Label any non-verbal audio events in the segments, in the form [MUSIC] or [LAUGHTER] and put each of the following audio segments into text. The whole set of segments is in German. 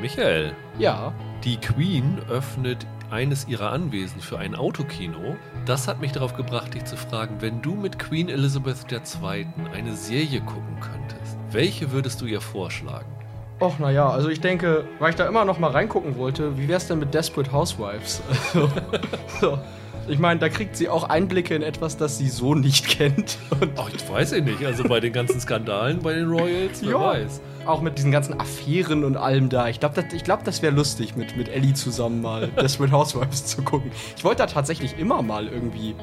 Michael, Ja. die Queen öffnet eines ihrer Anwesen für ein Autokino. Das hat mich darauf gebracht, dich zu fragen, wenn du mit Queen Elizabeth II. eine Serie gucken könntest, welche würdest du ihr vorschlagen? Och, naja, also ich denke, weil ich da immer noch mal reingucken wollte, wie wär's denn mit Desperate Housewives? [LAUGHS] Also, so. Ich meine, da kriegt sie auch Einblicke in etwas, das sie so nicht [LAUGHS] kennt. Und Ach, ich weiß ich nicht. Also bei den ganzen Skandalen bei den Royals, wer Ja. weiß. auch mit diesen ganzen Affären und allem da. Ich glaube, das, ich glaub, das wäre lustig, mit, mit Ellie zusammen mal [LAUGHS] Desperate Housewives zu gucken. Ich wollte da tatsächlich immer mal irgendwie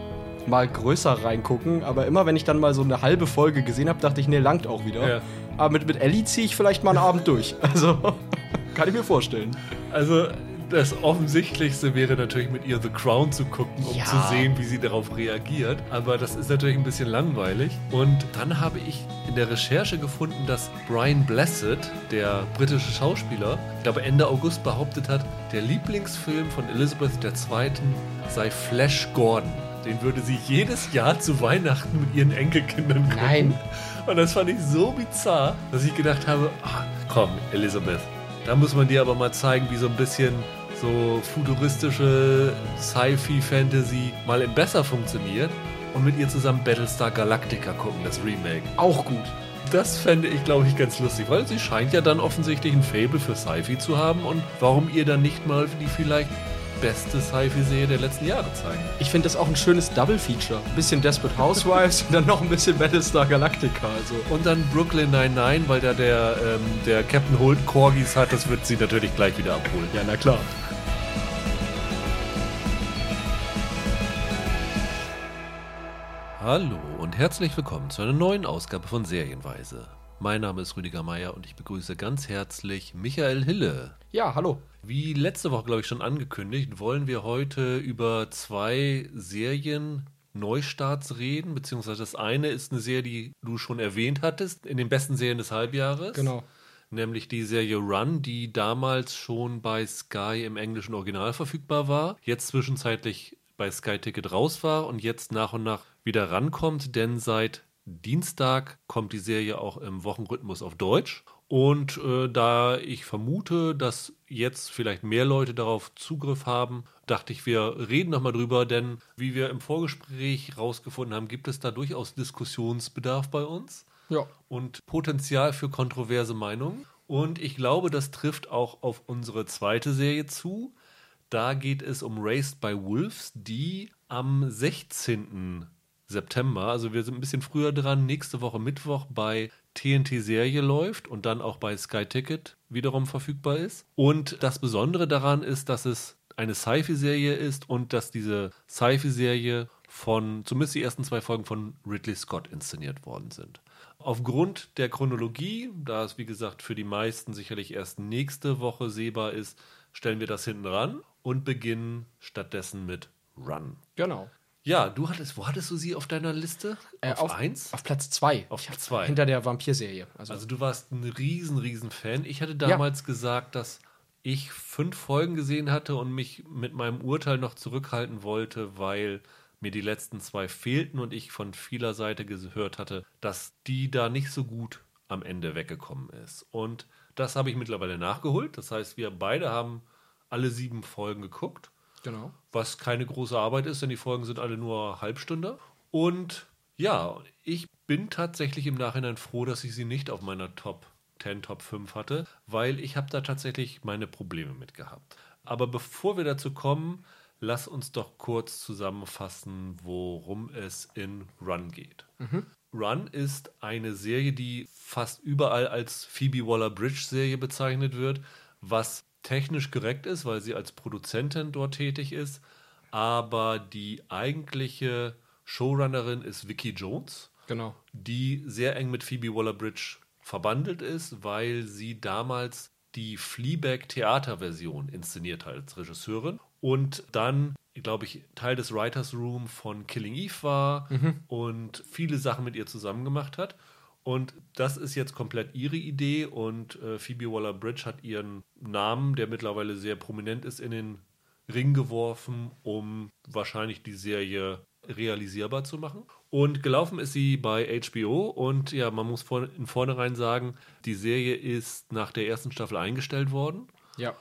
mal größer reingucken, aber immer wenn ich dann mal so eine halbe Folge gesehen habe, dachte ich, nee, langt auch wieder. Ja. Aber mit, mit Ellie ziehe ich vielleicht mal einen Abend durch. Also, [LAUGHS] kann ich mir vorstellen. Also das Offensichtlichste wäre natürlich mit ihr The Crown zu gucken, um Ja. zu sehen, wie sie darauf reagiert. Aber das ist natürlich ein bisschen langweilig. Und dann habe ich in der Recherche gefunden, dass Brian Blessed, der britische Schauspieler, ich glaube Ende August behauptet hat, der Lieblingsfilm von Elizabeth II. sei Flash Gordon. Den würde sie jedes Jahr zu Weihnachten mit ihren Enkelkindern gucken. Nein. Und das fand ich so bizarr, dass ich gedacht habe, ah, komm, Elizabeth, da muss man dir aber mal zeigen, wie so ein bisschen so futuristische Sci-Fi-Fantasy mal in besser funktioniert und mit ihr zusammen Battlestar Galactica gucken, das Remake. Auch gut. Das fände ich, glaube ich, ganz lustig, weil sie scheint ja dann offensichtlich ein Fable für Sci-Fi zu haben und warum ihr dann nicht mal die vielleicht beste Sci-Fi-Serie der letzten Jahre zeigen? Ich finde das auch ein schönes Double-Feature. Ein bisschen Desperate Housewives [LAUGHS] und dann noch ein bisschen Battlestar Galactica. Also. Und dann Brooklyn 99, weil da der, ähm, der Captain Holt Corgis hat, das wird sie natürlich gleich wieder abholen. Ja, na klar. Hallo und herzlich willkommen zu einer neuen Ausgabe von Serienweise. Mein Name ist Rüdiger Meier und ich begrüße ganz herzlich Michael Hille. Ja, hallo. Wie letzte Woche, glaube ich, schon angekündigt, wollen wir heute über zwei Serien Neustarts reden, beziehungsweise das eine ist eine Serie, die du schon erwähnt hattest, in den besten Serien des Halbjahres. Genau. Nämlich die Serie Run, die damals schon bei Sky im englischen Original verfügbar war, jetzt zwischenzeitlich bei Sky Ticket raus war und jetzt nach und nach wieder rankommt, denn seit Dienstag kommt die Serie auch im Wochenrhythmus auf Deutsch. Und äh, da ich vermute, dass jetzt vielleicht mehr Leute darauf Zugriff haben, dachte ich, wir reden nochmal drüber, denn wie wir im Vorgespräch rausgefunden haben, gibt es da durchaus Diskussionsbedarf bei uns Ja. und Potenzial für kontroverse Meinungen. Und ich glaube, das trifft auch auf unsere zweite Serie zu. Da geht es um Raised by Wolves, die am 16. September, also wir sind ein bisschen früher dran, nächste Woche Mittwoch bei TNT Serie läuft und dann auch bei Sky Ticket wiederum verfügbar ist. Und das Besondere daran ist, dass es eine Sci-Fi-Serie ist und dass diese Sci-Fi-Serie von, zumindest die ersten zwei Folgen von Ridley Scott inszeniert worden sind. Aufgrund der Chronologie, da es wie gesagt für die meisten sicherlich erst nächste Woche sehbar ist, stellen wir das hinten ran und beginnen stattdessen mit Run. Genau. Ja, du hattest, wo hattest du sie auf deiner Liste? Äh, auf, eins? Auf Platz 2. Auf zwei. Hinter der Vampir-Serie. Also, Also du warst ein riesen, riesen Fan. Ich hatte damals gesagt, dass ich fünf Folgen gesehen hatte und mich mit meinem Urteil noch zurückhalten wollte, weil mir die letzten zwei fehlten und ich von vieler Seite gehört hatte, dass die da nicht so gut am Ende weggekommen ist. Und das habe ich mittlerweile nachgeholt. Das heißt, wir beide haben alle sieben Folgen geguckt genau. was keine große Arbeit ist, denn die Folgen sind alle nur Halbstunde. Und ja, ich bin tatsächlich im Nachhinein froh, dass ich sie nicht auf meiner Top 10, Top 5 hatte, weil ich habe da tatsächlich meine Probleme mit gehabt. Aber bevor wir dazu kommen, lass uns doch kurz zusammenfassen, worum es in Run geht. Run ist eine Serie, die fast überall als Phoebe Waller-Bridge-Serie bezeichnet wird, was technisch korrekt ist, weil sie als Produzentin dort tätig ist. Aber die eigentliche Showrunnerin ist Vicky Jones, Genau. die sehr eng mit Phoebe Waller-Bridge verbandelt ist, weil sie damals die Fleabag-Theaterversion inszeniert hat als Regisseurin und dann, glaube ich, Teil des Writers Room von Killing Eve war und viele Sachen mit ihr zusammen gemacht hat. Und das ist jetzt komplett ihre Idee und äh, Phoebe Waller-Bridge hat ihren Namen, der mittlerweile sehr prominent ist, in den Ring geworfen, um wahrscheinlich die Serie realisierbar zu machen. Und gelaufen ist sie bei HBO und ja, man muss vor, in vornherein sagen, die Serie ist nach der ersten Staffel eingestellt worden. Ja.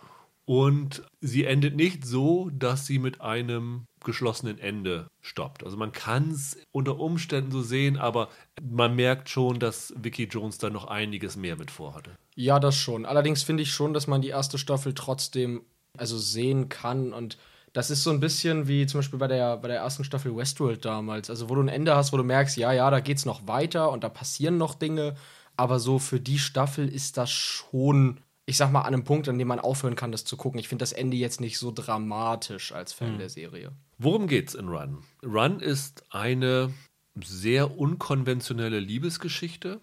Und sie endet nicht so, dass sie mit einem geschlossenen Ende stoppt. Also man kann es unter Umständen so sehen, aber man merkt schon, dass Vicky Jones da noch einiges mehr mit vorhatte. Ja, das schon. Allerdings finde ich schon, dass man die erste Staffel trotzdem also sehen kann und das ist so ein bisschen wie zum Beispiel bei der, bei der ersten Staffel Westworld damals. Also, wo du ein Ende hast, wo du merkst, ja, ja, da geht's noch weiter und da passieren noch Dinge. Aber so für die Staffel ist das schon, ich sag mal, an einem Punkt, an dem man aufhören kann, das zu gucken. Ich finde das Ende jetzt nicht so dramatisch als Fan mhm. der Serie. Worum geht's in Run? Run ist eine sehr unkonventionelle Liebesgeschichte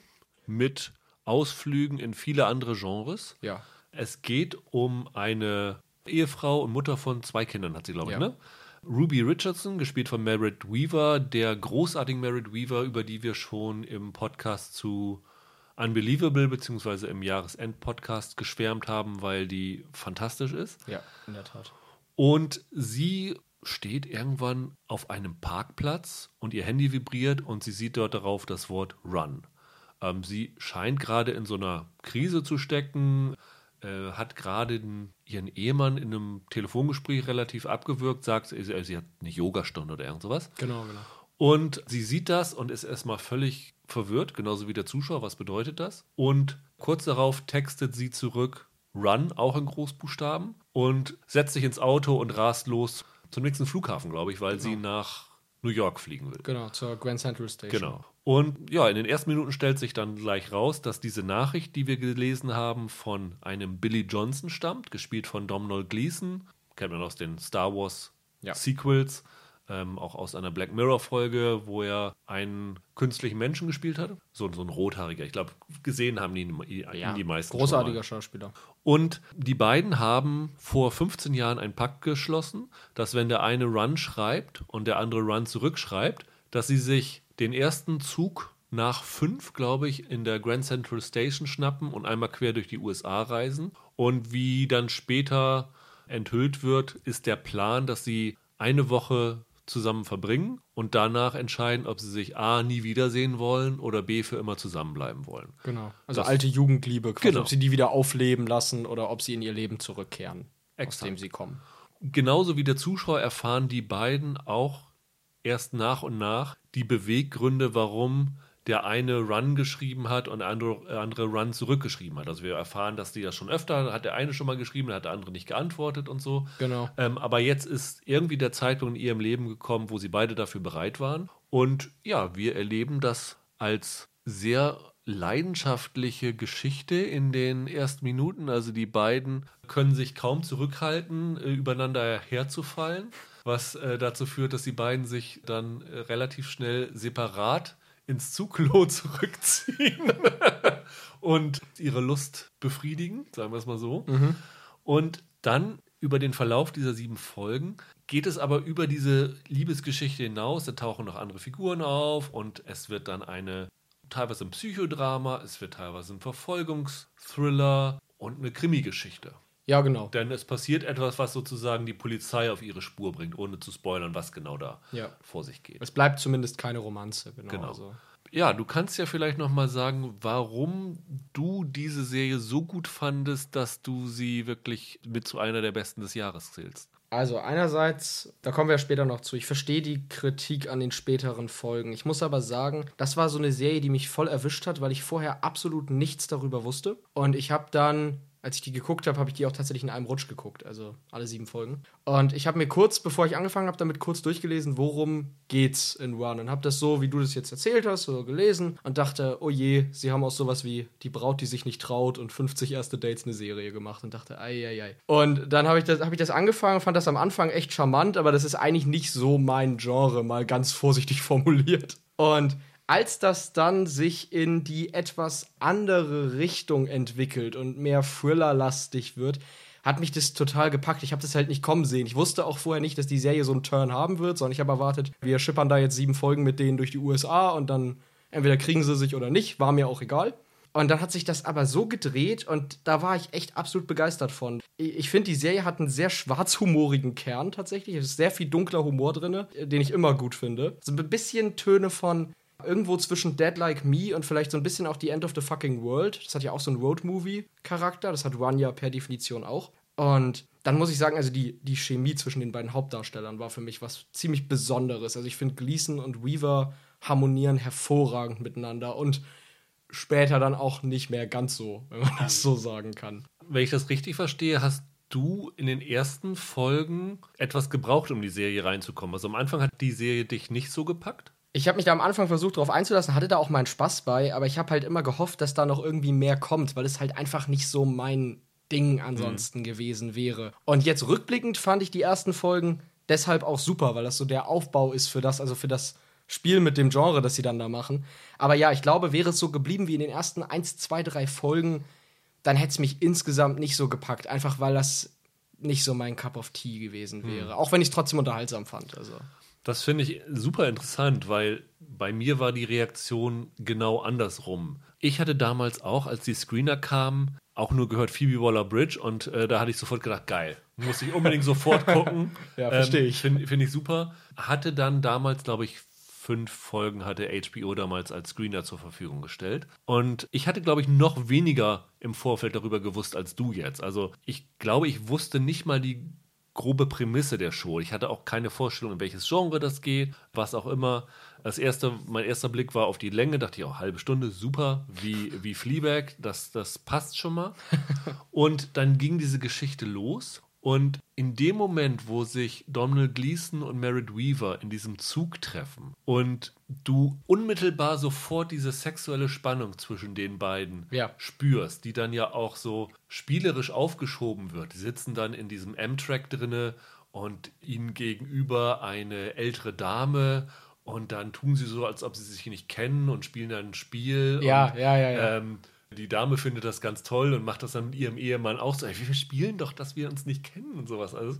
mit Ausflügen in viele andere Genres. Ja. Es geht um eine Ehefrau und Mutter von zwei Kindern hat sie, glaube ich, ja. ne? Ruby Richardson, gespielt von Merritt Weaver, der großartigen Merritt Weaver, über die wir schon im Podcast zu Unbelievable beziehungsweise im Jahresend-Podcast geschwärmt haben, weil die fantastisch ist. Ja, in der Tat. Und sie steht irgendwann auf einem Parkplatz und ihr Handy vibriert und sie sieht dort darauf das Wort Run. Ähm, sie scheint gerade in so einer Krise zu stecken äh, hat gerade ihren Ehemann in einem Telefongespräch relativ abgewürgt, sagt, sie, sie hat eine Yogastunde oder irgend sowas. Genau, genau. Und sie sieht das und ist erstmal völlig verwirrt, genauso wie der Zuschauer, was bedeutet das? Und kurz darauf textet sie zurück, Run, auch in Großbuchstaben, und setzt sich ins Auto und rast los zum nächsten Flughafen, glaube ich, weil genau. sie nach New York fliegen will. Genau, zur Grand Central Station. Genau. Und ja, in den ersten Minuten stellt sich dann gleich raus, dass diese Nachricht, die wir gelesen haben, von einem Billy Johnson stammt, gespielt von Domhnall Gleeson. Kennt man aus den Star Wars ja. Sequels, ähm, auch aus einer Black Mirror-Folge, wo er einen künstlichen Menschen gespielt hat. So, so ein rothaariger. Ich glaube, gesehen haben ihn, ihn ja, die meisten. Großartiger Schauspieler. Und die beiden haben vor 15 Jahren einen Pakt geschlossen, dass wenn der eine Run schreibt und der andere Run zurückschreibt, dass sie sich den ersten Zug nach fünf, glaube ich, in der Grand Central Station schnappen und einmal quer durch die USA reisen. Und wie dann später enthüllt wird, ist der Plan, dass sie eine Woche zusammen verbringen und danach entscheiden, ob sie sich A nie wiedersehen wollen oder B für immer zusammenbleiben wollen. Genau. Also das, alte Jugendliebe, quasi, genau. ob sie die wieder aufleben lassen oder ob sie in ihr Leben zurückkehren, Exakt. aus dem sie kommen. Genauso wie der Zuschauer erfahren die beiden auch erst nach und nach die Beweggründe, warum der eine Run geschrieben hat und der andere, andere Run zurückgeschrieben hat. Also wir erfahren, dass die das schon öfter, hat der eine schon mal geschrieben, hat der andere nicht geantwortet und so. Genau. Ähm, aber jetzt ist irgendwie der Zeitpunkt in ihrem Leben gekommen, wo sie beide dafür bereit waren. Und ja, wir erleben das als sehr leidenschaftliche Geschichte in den ersten Minuten. Also die beiden können sich kaum zurückhalten, äh, übereinander herzufallen was äh, dazu führt, dass die beiden sich dann äh, relativ schnell separat ins Zugklo [LAUGHS] zurückziehen [LAUGHS] und ihre Lust befriedigen, sagen wir es mal so. Mhm. Und dann über den Verlauf dieser sieben Folgen geht es aber über diese Liebesgeschichte hinaus. Da tauchen noch andere Figuren auf und es wird dann eine teilweise ein Psychodrama, es wird teilweise ein Verfolgungsthriller und eine Krimi-Geschichte. Ja, genau. Denn es passiert etwas, was sozusagen die Polizei auf ihre Spur bringt, ohne zu spoilern, was genau da ja. vor sich geht. Es bleibt zumindest keine Romanze, genau. genau. Also. Ja, du kannst ja vielleicht noch mal sagen, warum du diese Serie so gut fandest, dass du sie wirklich mit zu einer der besten des Jahres zählst. Also einerseits, da kommen wir später noch zu, ich verstehe die Kritik an den späteren Folgen. Ich muss aber sagen, das war so eine Serie, die mich voll erwischt hat, weil ich vorher absolut nichts darüber wusste. Und ich habe dann als ich die geguckt habe, habe ich die auch tatsächlich in einem Rutsch geguckt, also alle sieben Folgen. Und ich habe mir kurz, bevor ich angefangen habe, damit kurz durchgelesen, worum geht's in Run und habe das so, wie du das jetzt erzählt hast, so gelesen und dachte, oh je, sie haben auch sowas wie die Braut, die sich nicht traut und 50 erste Dates eine Serie gemacht und dachte, ei, ei, ei. Und dann habe ich, das, hab ich das angefangen, fand das am Anfang echt charmant, aber das ist eigentlich nicht so mein Genre, mal ganz vorsichtig [LAUGHS] formuliert. Und als das dann sich in die etwas andere Richtung entwickelt und mehr Thriller-lastig wird, hat mich das total gepackt. Ich habe das halt nicht kommen sehen. Ich wusste auch vorher nicht, dass die Serie so einen Turn haben wird, sondern ich habe erwartet, wir schippern da jetzt sieben Folgen mit denen durch die USA und dann entweder kriegen sie sich oder nicht, war mir auch egal. Und dann hat sich das aber so gedreht und da war ich echt absolut begeistert von. Ich finde, die Serie hat einen sehr schwarzhumorigen Kern tatsächlich. Es ist sehr viel dunkler Humor drin, den ich immer gut finde. So ein bisschen Töne von irgendwo zwischen Dead Like Me und vielleicht so ein bisschen auch The End of the Fucking World. Das hat ja auch so einen Road-Movie-Charakter. Das hat One ja per Definition auch. Und dann muss ich sagen, also die, die Chemie zwischen den beiden Hauptdarstellern war für mich was ziemlich Besonderes. Also ich finde, Gleason und Weaver harmonieren hervorragend miteinander und später dann auch nicht mehr ganz so, wenn man das so sagen kann. Wenn ich das richtig verstehe, hast du in den ersten Folgen etwas gebraucht, um die Serie reinzukommen. Also am Anfang hat die Serie dich nicht so gepackt? Ich habe mich da am Anfang versucht, darauf einzulassen, hatte da auch meinen Spaß bei, aber ich habe halt immer gehofft, dass da noch irgendwie mehr kommt, weil es halt einfach nicht so mein Ding ansonsten mhm. gewesen wäre. Und jetzt rückblickend fand ich die ersten Folgen deshalb auch super, weil das so der Aufbau ist für das, also für das Spiel mit dem Genre, das sie dann da machen. Aber ja, ich glaube, wäre es so geblieben wie in den ersten 1, 2, 3 Folgen, dann hätte es mich insgesamt nicht so gepackt. Einfach weil das nicht so mein Cup of Tea gewesen hm. wäre. Hm. Auch wenn ich es trotzdem unterhaltsam fand. Also. Das finde ich super interessant, weil bei mir war die Reaktion genau andersrum. Ich hatte damals auch, als die Screener kamen, auch nur gehört Phoebe Waller Bridge und äh, da hatte ich sofort gedacht, geil, muss ich unbedingt sofort [LAUGHS] gucken. ja, verstehe ähm, ich. Finde find ich super. Hatte dann damals, glaube ich, fünf Folgen hatte HBO damals als Screener zur Verfügung gestellt. Und ich hatte, glaube ich, noch weniger im Vorfeld darüber gewusst als du jetzt. Also ich glaube, ich wusste nicht mal die grobe Prämisse der Show. Ich hatte auch keine Vorstellung, in welches Genre das geht, was auch immer. Das erste, mein erster Blick war auf die Länge, dachte ich auch, halbe Stunde, super, wie, wie Fleabag, das, das passt schon mal. [LAUGHS] Und dann ging diese Geschichte los und in dem Moment, wo sich Donald Gleason und Merritt Weaver in diesem Zug treffen und du unmittelbar sofort diese sexuelle Spannung zwischen den beiden ja. spürst, die dann ja auch so spielerisch aufgeschoben wird. Die sitzen dann in diesem M-Track drinne und ihnen gegenüber eine ältere Dame und dann tun sie so, als ob sie sich nicht kennen und spielen dann ein Spiel. Ja, und, ja, ja, ja. Ähm, die Dame findet das ganz toll und macht das dann mit ihrem Ehemann auch so. Wir spielen doch, dass wir uns nicht kennen und sowas. Also,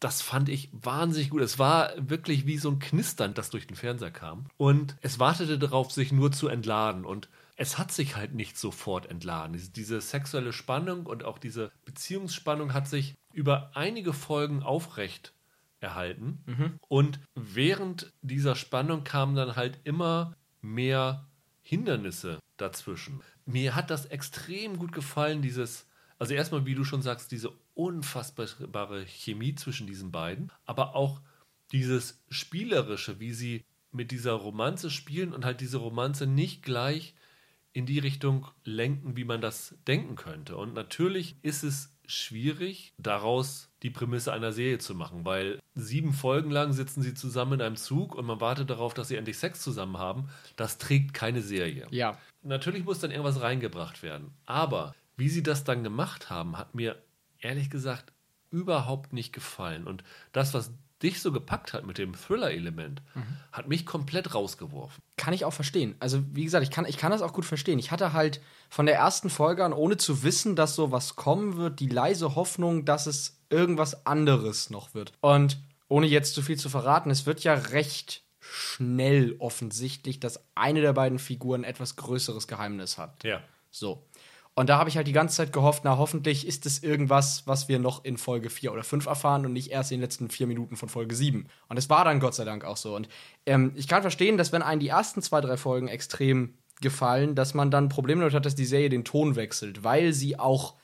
das fand ich wahnsinnig gut. Es war wirklich wie so ein Knistern, das durch den Fernseher kam. Und es wartete darauf, sich nur zu entladen. Und es hat sich halt nicht sofort entladen. Diese, diese sexuelle Spannung und auch diese Beziehungsspannung hat sich über einige Folgen aufrecht erhalten. Mhm. Und während dieser Spannung kamen dann halt immer mehr Hindernisse dazwischen mir hat das extrem gut gefallen, dieses, also erstmal, wie du schon sagst, diese unfassbare Chemie zwischen diesen beiden, aber auch dieses Spielerische, wie sie mit dieser Romanze spielen und halt diese Romanze nicht gleich in die Richtung lenken, wie man das denken könnte. Und natürlich ist es schwierig, daraus die Prämisse einer Serie zu machen, weil sieben Folgen lang sitzen sie zusammen in einem Zug und man wartet darauf, dass sie endlich Sex zusammen haben. Das trägt keine Serie. Ja. Natürlich muss dann irgendwas reingebracht werden. Aber wie sie das dann gemacht haben, hat mir ehrlich gesagt überhaupt nicht gefallen. Und das, was dich so gepackt hat mit dem Thriller-Element, mhm. hat mich komplett rausgeworfen. Kann ich auch verstehen. Also, wie gesagt, ich kann, ich kann das auch gut verstehen. Ich hatte halt von der ersten Folge an, ohne zu wissen, dass so was kommen wird, die leise Hoffnung, dass es irgendwas anderes noch wird. Und ohne jetzt zu viel zu verraten, es wird ja recht schnell offensichtlich, dass eine der beiden Figuren etwas größeres Geheimnis hat. Ja. So. Und da habe ich halt die ganze Zeit gehofft, na, hoffentlich ist es irgendwas, was wir noch in Folge 4 oder 5 erfahren und nicht erst in den letzten vier Minuten von Folge 7. Und es war dann Gott sei Dank auch so. Und ähm, ich kann verstehen, dass wenn einen die ersten zwei, drei Folgen extrem gefallen, dass man dann Probleme damit hat, dass die Serie den Ton wechselt, weil sie auch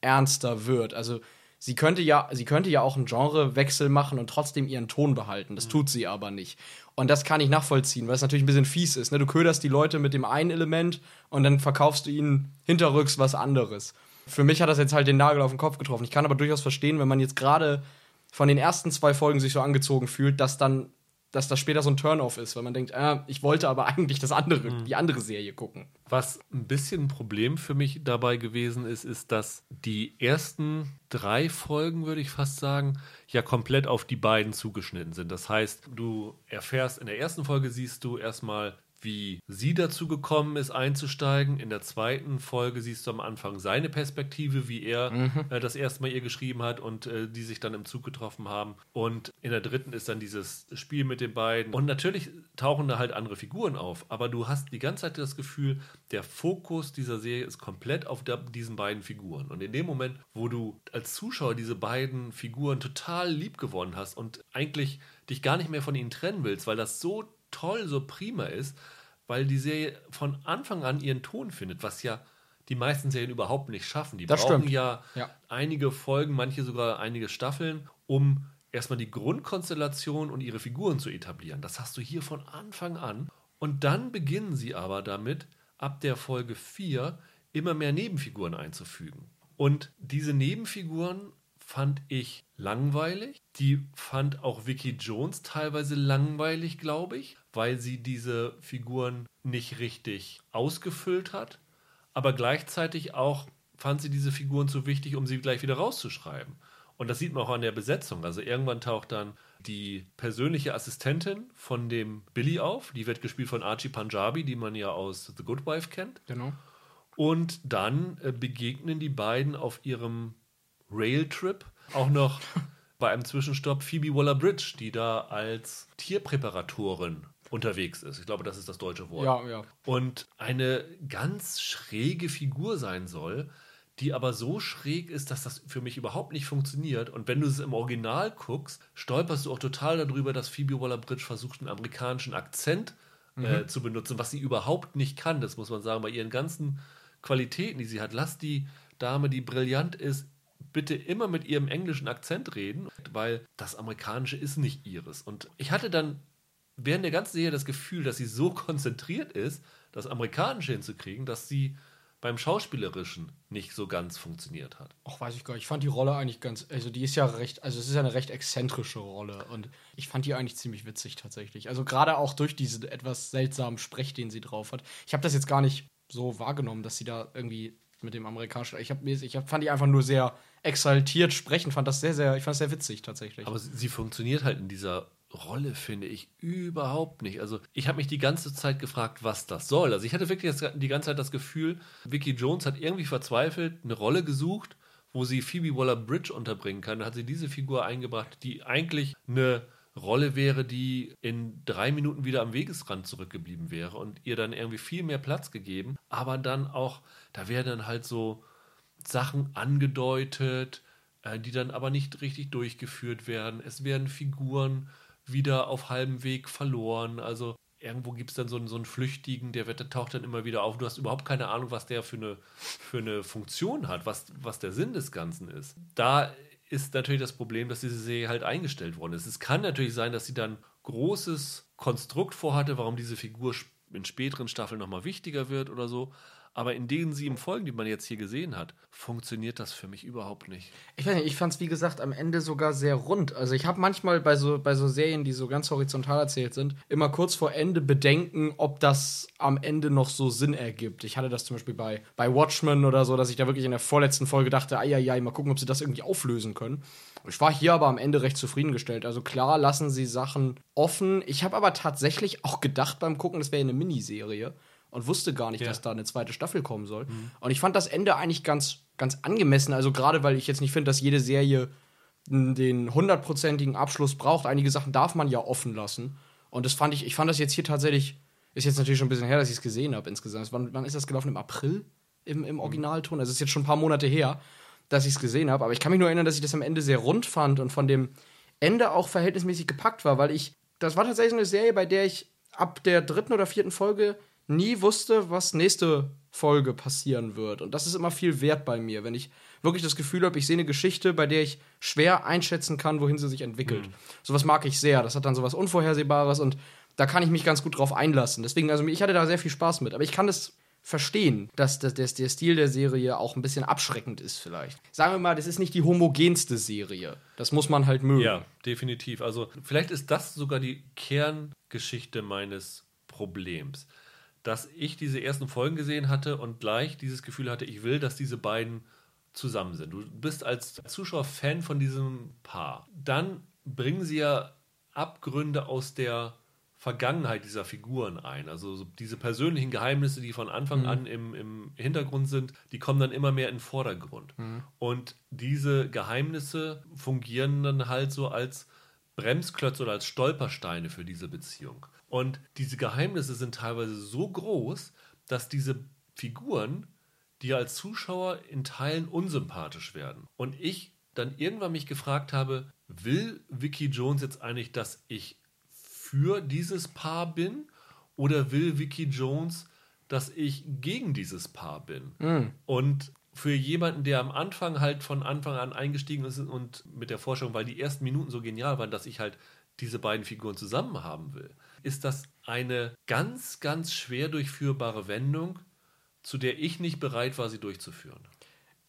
ernster wird. Also sie könnte ja, sie könnte ja auch einen Genrewechsel machen und trotzdem ihren Ton behalten. Das mhm. tut sie aber nicht. Und das kann ich nachvollziehen, weil es natürlich ein bisschen fies ist. Ne? Du köderst die Leute mit dem einen Element und dann verkaufst du ihnen hinterrücks was anderes. Für mich hat das jetzt halt den Nagel auf den Kopf getroffen. Ich kann aber durchaus verstehen, wenn man jetzt gerade von den ersten zwei Folgen sich so angezogen fühlt, dass dann dass das später so ein Turn-off ist, weil man denkt, äh, ich wollte aber [LAUGHS] eigentlich das andere, mhm. die andere Serie gucken. Was ein bisschen ein Problem für mich dabei gewesen ist, ist, dass die ersten drei Folgen, würde ich fast sagen, ja komplett auf die beiden zugeschnitten sind. Das heißt, du erfährst in der ersten Folge siehst du erstmal wie sie dazu gekommen ist, einzusteigen. In der zweiten Folge siehst du am Anfang seine Perspektive, wie er mhm. äh, das erste Mal ihr geschrieben hat und äh, die sich dann im Zug getroffen haben. Und in der dritten ist dann dieses Spiel mit den beiden. Und natürlich tauchen da halt andere Figuren auf, aber du hast die ganze Zeit das Gefühl, der Fokus dieser Serie ist komplett auf der, diesen beiden Figuren. Und in dem Moment, wo du als Zuschauer diese beiden Figuren total lieb gewonnen hast und eigentlich dich gar nicht mehr von ihnen trennen willst, weil das so toll, so prima ist, weil die Serie von Anfang an ihren Ton findet, was ja die meisten Serien überhaupt nicht schaffen. Die Das brauchen stimmt. ja, Ja. einige Folgen, manche sogar einige Staffeln, um erstmal die Grundkonstellation und ihre Figuren zu etablieren. Das hast du hier von Anfang an. Und dann beginnen sie aber damit, ab der Folge 4 immer mehr Nebenfiguren einzufügen. Und diese Nebenfiguren fand ich langweilig. Die fand auch Vicky Jones teilweise langweilig, glaube ich, weil sie diese Figuren nicht richtig ausgefüllt hat. Aber gleichzeitig auch fand sie diese Figuren zu wichtig, um sie gleich wieder rauszuschreiben. Und das sieht man auch an der Besetzung. Also irgendwann taucht dann die persönliche Assistentin von dem Billy auf. Die wird gespielt von Archie Punjabi, die man ja aus The Good Wife kennt. Genau. Und dann äh, begegnen die beiden auf ihrem Railtrip auch noch [LAUGHS] bei einem Zwischenstopp Phoebe Waller-Bridge, die da als Tierpräparatorin unterwegs ist. Ich glaube, das ist das deutsche Wort. Ja, ja. Und eine ganz schräge Figur sein soll, die aber so schräg ist, dass das für mich überhaupt nicht funktioniert. Und wenn du es im Original guckst, stolperst du auch total darüber, dass Phoebe Waller-Bridge versucht, einen amerikanischen Akzent äh, zu benutzen, was sie überhaupt nicht kann. Das muss man sagen, bei ihren ganzen Qualitäten, die sie hat. Lass die Dame, die brillant ist, bitte immer mit ihrem englischen Akzent reden, weil das Amerikanische ist nicht ihres. Und ich hatte dann während der ganzen Serie das Gefühl, dass sie so konzentriert ist, das Amerikanische hinzukriegen, dass sie beim Schauspielerischen nicht so ganz funktioniert hat. Ach, weiß ich gar nicht. Ich fand die Rolle eigentlich ganz, also die ist ja recht, also es ist ja eine recht exzentrische Rolle und ich fand die eigentlich ziemlich witzig tatsächlich. Also gerade auch durch diesen etwas seltsamen Sprech, den sie drauf hat. Ich habe das jetzt gar nicht so wahrgenommen, dass sie da irgendwie mit dem amerikanischen, ich habe ich hab, fand die einfach nur sehr exaltiert sprechen, fand das sehr, sehr, ich fand das sehr witzig tatsächlich. Aber sie, sie funktioniert halt in dieser Rolle, finde ich, überhaupt nicht. Also ich habe mich die ganze Zeit gefragt, was das soll. Also ich hatte wirklich die ganze Zeit das Gefühl, Vicky Jones hat irgendwie verzweifelt eine Rolle gesucht, wo sie Phoebe Waller-Bridge unterbringen kann. Da hat sie diese Figur eingebracht, die eigentlich eine Rolle wäre, die in drei Minuten wieder am Wegesrand zurückgeblieben wäre und ihr dann irgendwie viel mehr Platz gegeben. Aber dann auch, da werden dann halt so Sachen angedeutet, äh, die dann aber nicht richtig durchgeführt werden. Es werden Figuren wieder auf halbem Weg verloren. Also irgendwo gibt es dann so einen, so einen Flüchtigen, der, wird, der taucht dann immer wieder auf. Du hast überhaupt keine Ahnung, was der für eine, für eine Funktion hat, was, was der Sinn des Ganzen ist. Da ist natürlich das Problem, dass diese Serie halt eingestellt worden ist. Es kann natürlich sein, dass sie dann großes Konstrukt vorhatte, warum diese Figur in späteren Staffeln nochmal wichtiger wird oder so. Aber in den sieben Folgen, die man jetzt hier gesehen hat, funktioniert das für mich überhaupt nicht. Ich ich fand es wie gesagt am Ende sogar sehr rund. Also ich habe manchmal bei so, bei so Serien, die so ganz horizontal erzählt sind, immer kurz vor Ende Bedenken, ob das am Ende noch so Sinn ergibt. Ich hatte das zum Beispiel bei, bei Watchmen oder so, dass ich da wirklich in der vorletzten Folge dachte, ja, mal gucken, ob sie das irgendwie auflösen können. Ich war hier aber am Ende recht zufriedengestellt. Also klar lassen sie Sachen offen. Ich habe aber tatsächlich auch gedacht beim Gucken, das wäre eine Miniserie und wusste gar nicht, Ja. dass da eine zweite Staffel kommen soll. Und ich fand das Ende eigentlich ganz, ganz angemessen. Also gerade weil ich jetzt nicht finde, dass jede Serie den hundertprozentigen Abschluss braucht. Einige Sachen darf man ja offen lassen. Und das fand ich, ich fand das jetzt hier tatsächlich, ist jetzt natürlich schon ein bisschen her, dass ich es gesehen habe insgesamt. Wann, wann ist das gelaufen? Im April? Im, im Originalton? Also es ist jetzt schon ein paar Monate her, dass ich es gesehen habe. Aber ich kann mich nur erinnern, dass ich das am Ende sehr rund fand und von dem Ende auch verhältnismäßig gepackt war, weil ich, das war tatsächlich so eine Serie, bei der ich ab der dritten oder vierten Folge nie wusste, was nächste Folge passieren wird. Und das ist immer viel wert bei mir, wenn ich wirklich das Gefühl habe, ich sehe eine Geschichte, bei der ich schwer einschätzen kann, wohin sie sich entwickelt. Sowas mag ich sehr. Das hat dann sowas Unvorhersehbares und da kann ich mich ganz gut drauf einlassen. Deswegen, also ich hatte da sehr viel Spaß mit. Aber ich kann das verstehen, dass das, das, der Stil der Serie auch ein bisschen abschreckend ist, vielleicht. Sagen wir mal, das ist nicht die homogenste Serie. Das muss man halt mögen. Ja, definitiv. Also vielleicht ist das sogar die Kerngeschichte meines Problems. Dass ich diese ersten Folgen gesehen hatte und gleich dieses Gefühl hatte, ich will, dass diese beiden zusammen sind. Du bist als Zuschauer Fan von diesem Paar. Dann bringen sie ja Abgründe aus der Vergangenheit dieser Figuren ein. Also so diese persönlichen Geheimnisse, die von Anfang an im, im Hintergrund sind, die kommen dann immer mehr in den Vordergrund. Und diese Geheimnisse fungieren dann halt so als Bremsklötze oder als Stolpersteine für diese Beziehung. Und diese Geheimnisse sind teilweise so groß, dass diese Figuren dir als Zuschauer in Teilen unsympathisch werden. Und ich dann irgendwann mich gefragt habe, will Vicky Jones jetzt eigentlich, dass ich für dieses Paar bin oder will Vicky Jones, dass ich gegen dieses Paar bin. Mhm. Und für jemanden, der am Anfang halt von Anfang an eingestiegen ist und mit der Vorstellung, weil die ersten Minuten so genial waren, dass ich halt diese beiden Figuren zusammen haben will, ist das eine ganz, ganz schwer durchführbare Wendung, zu der ich nicht bereit war, sie durchzuführen.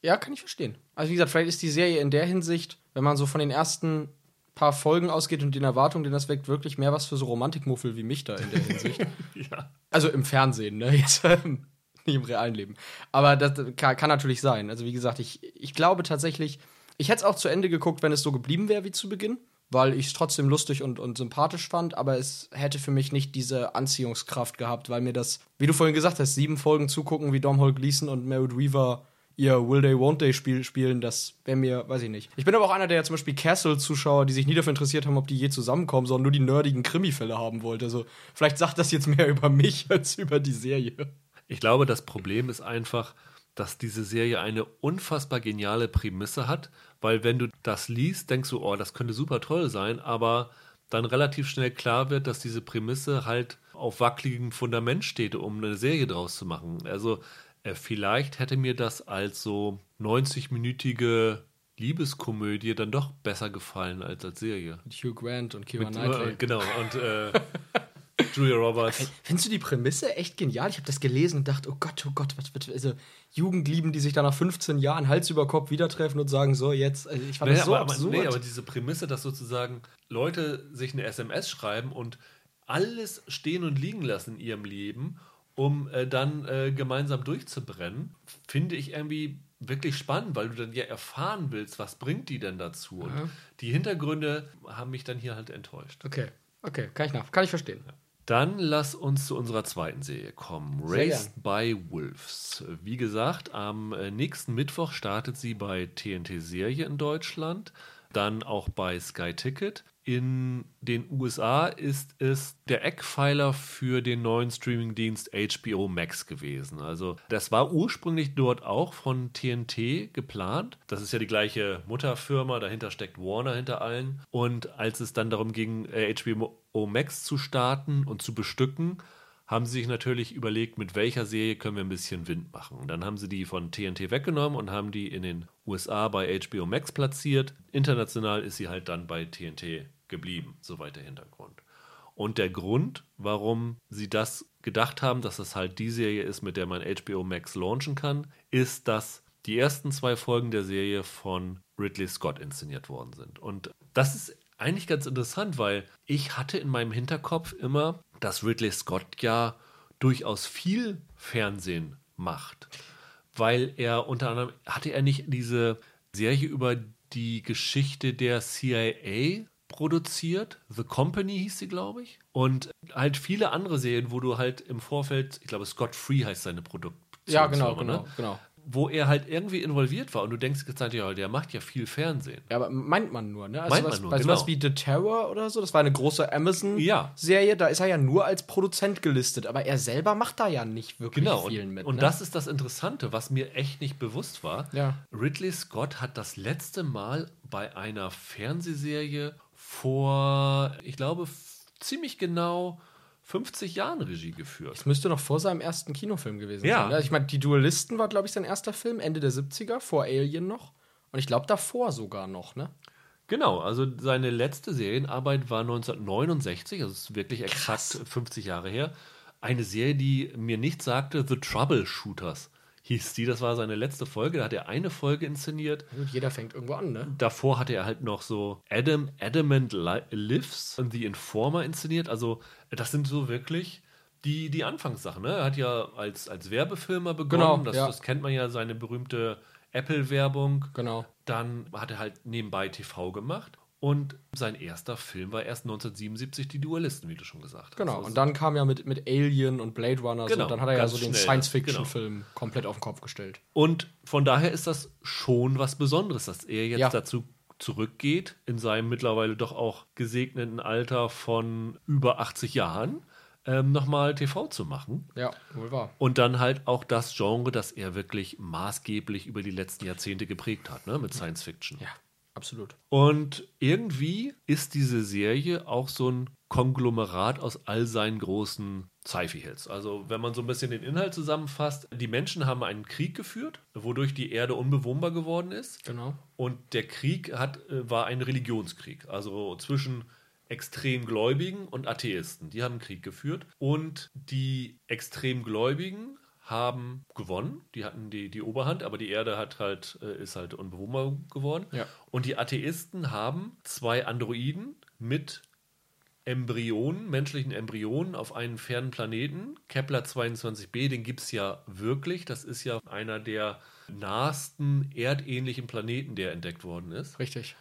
Ja, kann ich verstehen. Also wie gesagt, vielleicht ist die Serie in der Hinsicht, wenn man so von den ersten paar Folgen ausgeht und den Erwartungen, den das weckt, wirklich mehr was für so Romantikmuffel wie mich da in der Hinsicht. [LAUGHS] ja. Also im Fernsehen, ne? Jetzt, ähm, nicht [LAUGHS] im realen Leben. Aber das kann, kann, natürlich sein. Also wie gesagt, ich, ich glaube tatsächlich, ich hätte es auch zu Ende geguckt, wenn es so geblieben wäre wie zu Beginn, weil ich es trotzdem lustig und, und sympathisch fand, aber es hätte für mich nicht diese Anziehungskraft gehabt, weil mir das, wie du vorhin gesagt hast, sieben Folgen zugucken, wie Dom Hall Gleason und Merritt Weaver ihr Will Day, Won't Day Spiel spielen, das wäre mir, weiß ich nicht. Ich bin aber auch einer der zum Beispiel Castle-Zuschauer, die sich nie dafür interessiert haben, ob die je zusammenkommen, sondern nur die nerdigen Krimi-Fälle haben wollte. Also vielleicht sagt das jetzt mehr [LAUGHS] über mich als über die Serie. Ich glaube, das Problem ist einfach, dass diese Serie eine unfassbar geniale Prämisse hat, weil wenn du das liest, denkst du, oh, das könnte super toll sein, aber dann relativ schnell klar wird, dass diese Prämisse halt auf wackeligem Fundament steht, um eine Serie draus zu machen. Also äh, vielleicht hätte mir das als so 90-minütige Liebeskomödie dann doch besser gefallen als als Serie. Mit Hugh Grant und Keira Knightley. Äh, genau, und äh, [LAUGHS] Julia Roberts. Findest du die Prämisse echt genial? Ich habe das gelesen und dachte, oh Gott, oh Gott, was wird also Jugendlieben, die sich dann nach 15 Jahren Hals über Kopf wieder treffen und sagen, so jetzt, also ich fand nee, das so aber, absurd. Nee, aber diese Prämisse, dass sozusagen Leute sich eine SMS schreiben und alles stehen und liegen lassen in ihrem Leben um äh, dann äh, gemeinsam durchzubrennen, finde ich irgendwie wirklich spannend, weil du dann ja erfahren willst, was bringt die denn dazu. Und mhm. die Hintergründe haben mich dann hier halt enttäuscht. Okay, okay, kann ich nach, kann ich verstehen. Ja. Dann lass uns zu unserer zweiten Serie kommen. Raised by Wolves. Wie gesagt, am äh, nächsten Mittwoch startet sie bei TNT Serie in Deutschland, dann auch bei Sky Ticket. In den USA ist es der Eckpfeiler für den neuen Streamingdienst HBO Max gewesen. Also das war ursprünglich dort auch von TNT geplant. Das ist ja die gleiche Mutterfirma, dahinter steckt Warner hinter allen. Und als es dann darum ging, HBO äh, Max zu starten und zu bestücken, haben sie sich natürlich überlegt, mit welcher Serie können wir ein bisschen Wind machen. Dann haben sie die von TNT weggenommen und haben die in den USA bei HBO Max platziert. International ist sie halt dann bei TNT geblieben, soweit der Hintergrund. Und der Grund, warum sie das gedacht haben, dass das halt die Serie ist, mit der man HBO Max launchen kann, ist, dass die ersten zwei Folgen der Serie von Ridley Scott inszeniert worden sind. Und das ist eigentlich ganz interessant, weil ich hatte in meinem Hinterkopf immer, dass Ridley Scott ja durchaus viel Fernsehen macht. Weil er unter anderem, hatte er nicht diese Serie über die Geschichte der CIA produziert. The Company hieß sie, glaube ich. Und halt viele andere Serien, wo du halt im Vorfeld, ich glaube, Scott Free heißt seine Produktion. Ja, genau, genau, ne? genau wo er halt irgendwie involviert war und du denkst jetzt halt, ja, der macht ja viel Fernsehen. Ja, aber meint man nur, ne? Also meint was, man nur, bei genau. sowas wie The Terror oder so, das war eine große Amazon-Serie, ja. da ist er ja nur als Produzent gelistet, aber er selber macht da ja nicht wirklich genau. viel und, mit. Und ne? das ist das Interessante, was mir echt nicht bewusst war. Ja. Ridley Scott hat das letzte Mal bei einer Fernsehserie vor, ich glaube, ziemlich genau 50 Jahren Regie geführt. Das müsste noch vor seinem ersten Kinofilm gewesen Ja. sein. Ne? Ich meine, Die Duellisten war, glaube ich, sein erster Film, Ende der 70er, vor Alien noch. Und ich glaube, davor sogar noch, ne? Genau, also seine letzte Serienarbeit war 1969, also ist wirklich exakt 50 Jahre her. Eine Serie, die mir nicht sagte, The Troubleshooters hieß die. Das war seine letzte Folge. Da hat er eine Folge inszeniert. Gut, jeder fängt irgendwo an, ne? Davor hatte er halt noch so Adam Adamant Li Lives und The Informer inszeniert. Also, das sind so wirklich die, die Anfangssachen. Ne? Er hat ja als, als Werbefilmer begonnen. Genau, das, ja. das kennt man ja, seine berühmte Apple-Werbung. Genau. Dann hat er halt nebenbei TV gemacht. Und sein erster Film war erst 1977 Die Duellisten, wie du schon gesagt hast. Genau. Also Und dann kam ja mit, mit Alien und Blade Runner, Genau, so, dann hat er ja so den schnell, Science-Fiction-Film komplett auf den Kopf gestellt. Und von daher ist das schon was Besonderes, dass er jetzt Ja. dazu zurückgeht, in seinem mittlerweile doch auch gesegneten Alter von über 80 Jahren, ähm, nochmal TV zu machen. Ja, wohl wahr. Und dann halt auch das Genre, das er wirklich maßgeblich über die letzten Jahrzehnte geprägt hat, ne, mit Science Fiction. Ja. Absolut. Und irgendwie ist diese Serie auch so ein Konglomerat aus all seinen großen Sci-Fi-Hits. Also, wenn man so ein bisschen den Inhalt zusammenfasst, die Menschen haben einen Krieg geführt, wodurch die Erde unbewohnbar geworden ist. Genau. Und der Krieg hat, äh, war ein Religionskrieg, also zwischen extrem Gläubigen und Atheisten. Die haben Krieg geführt. Und die extrem Gläubigen haben gewonnen. Die hatten die, die Oberhand, aber die Erde hat halt, äh, ist halt unbewohnbar geworden. Ja. Und die Atheisten haben zwei Androiden mit Embryonen, menschlichen Embryonen auf einem fernen Planeten. Kepler 22b, den gibt es ja wirklich. Das ist ja einer der nahesten erdähnlichen Planeten, der entdeckt worden ist. Richtig.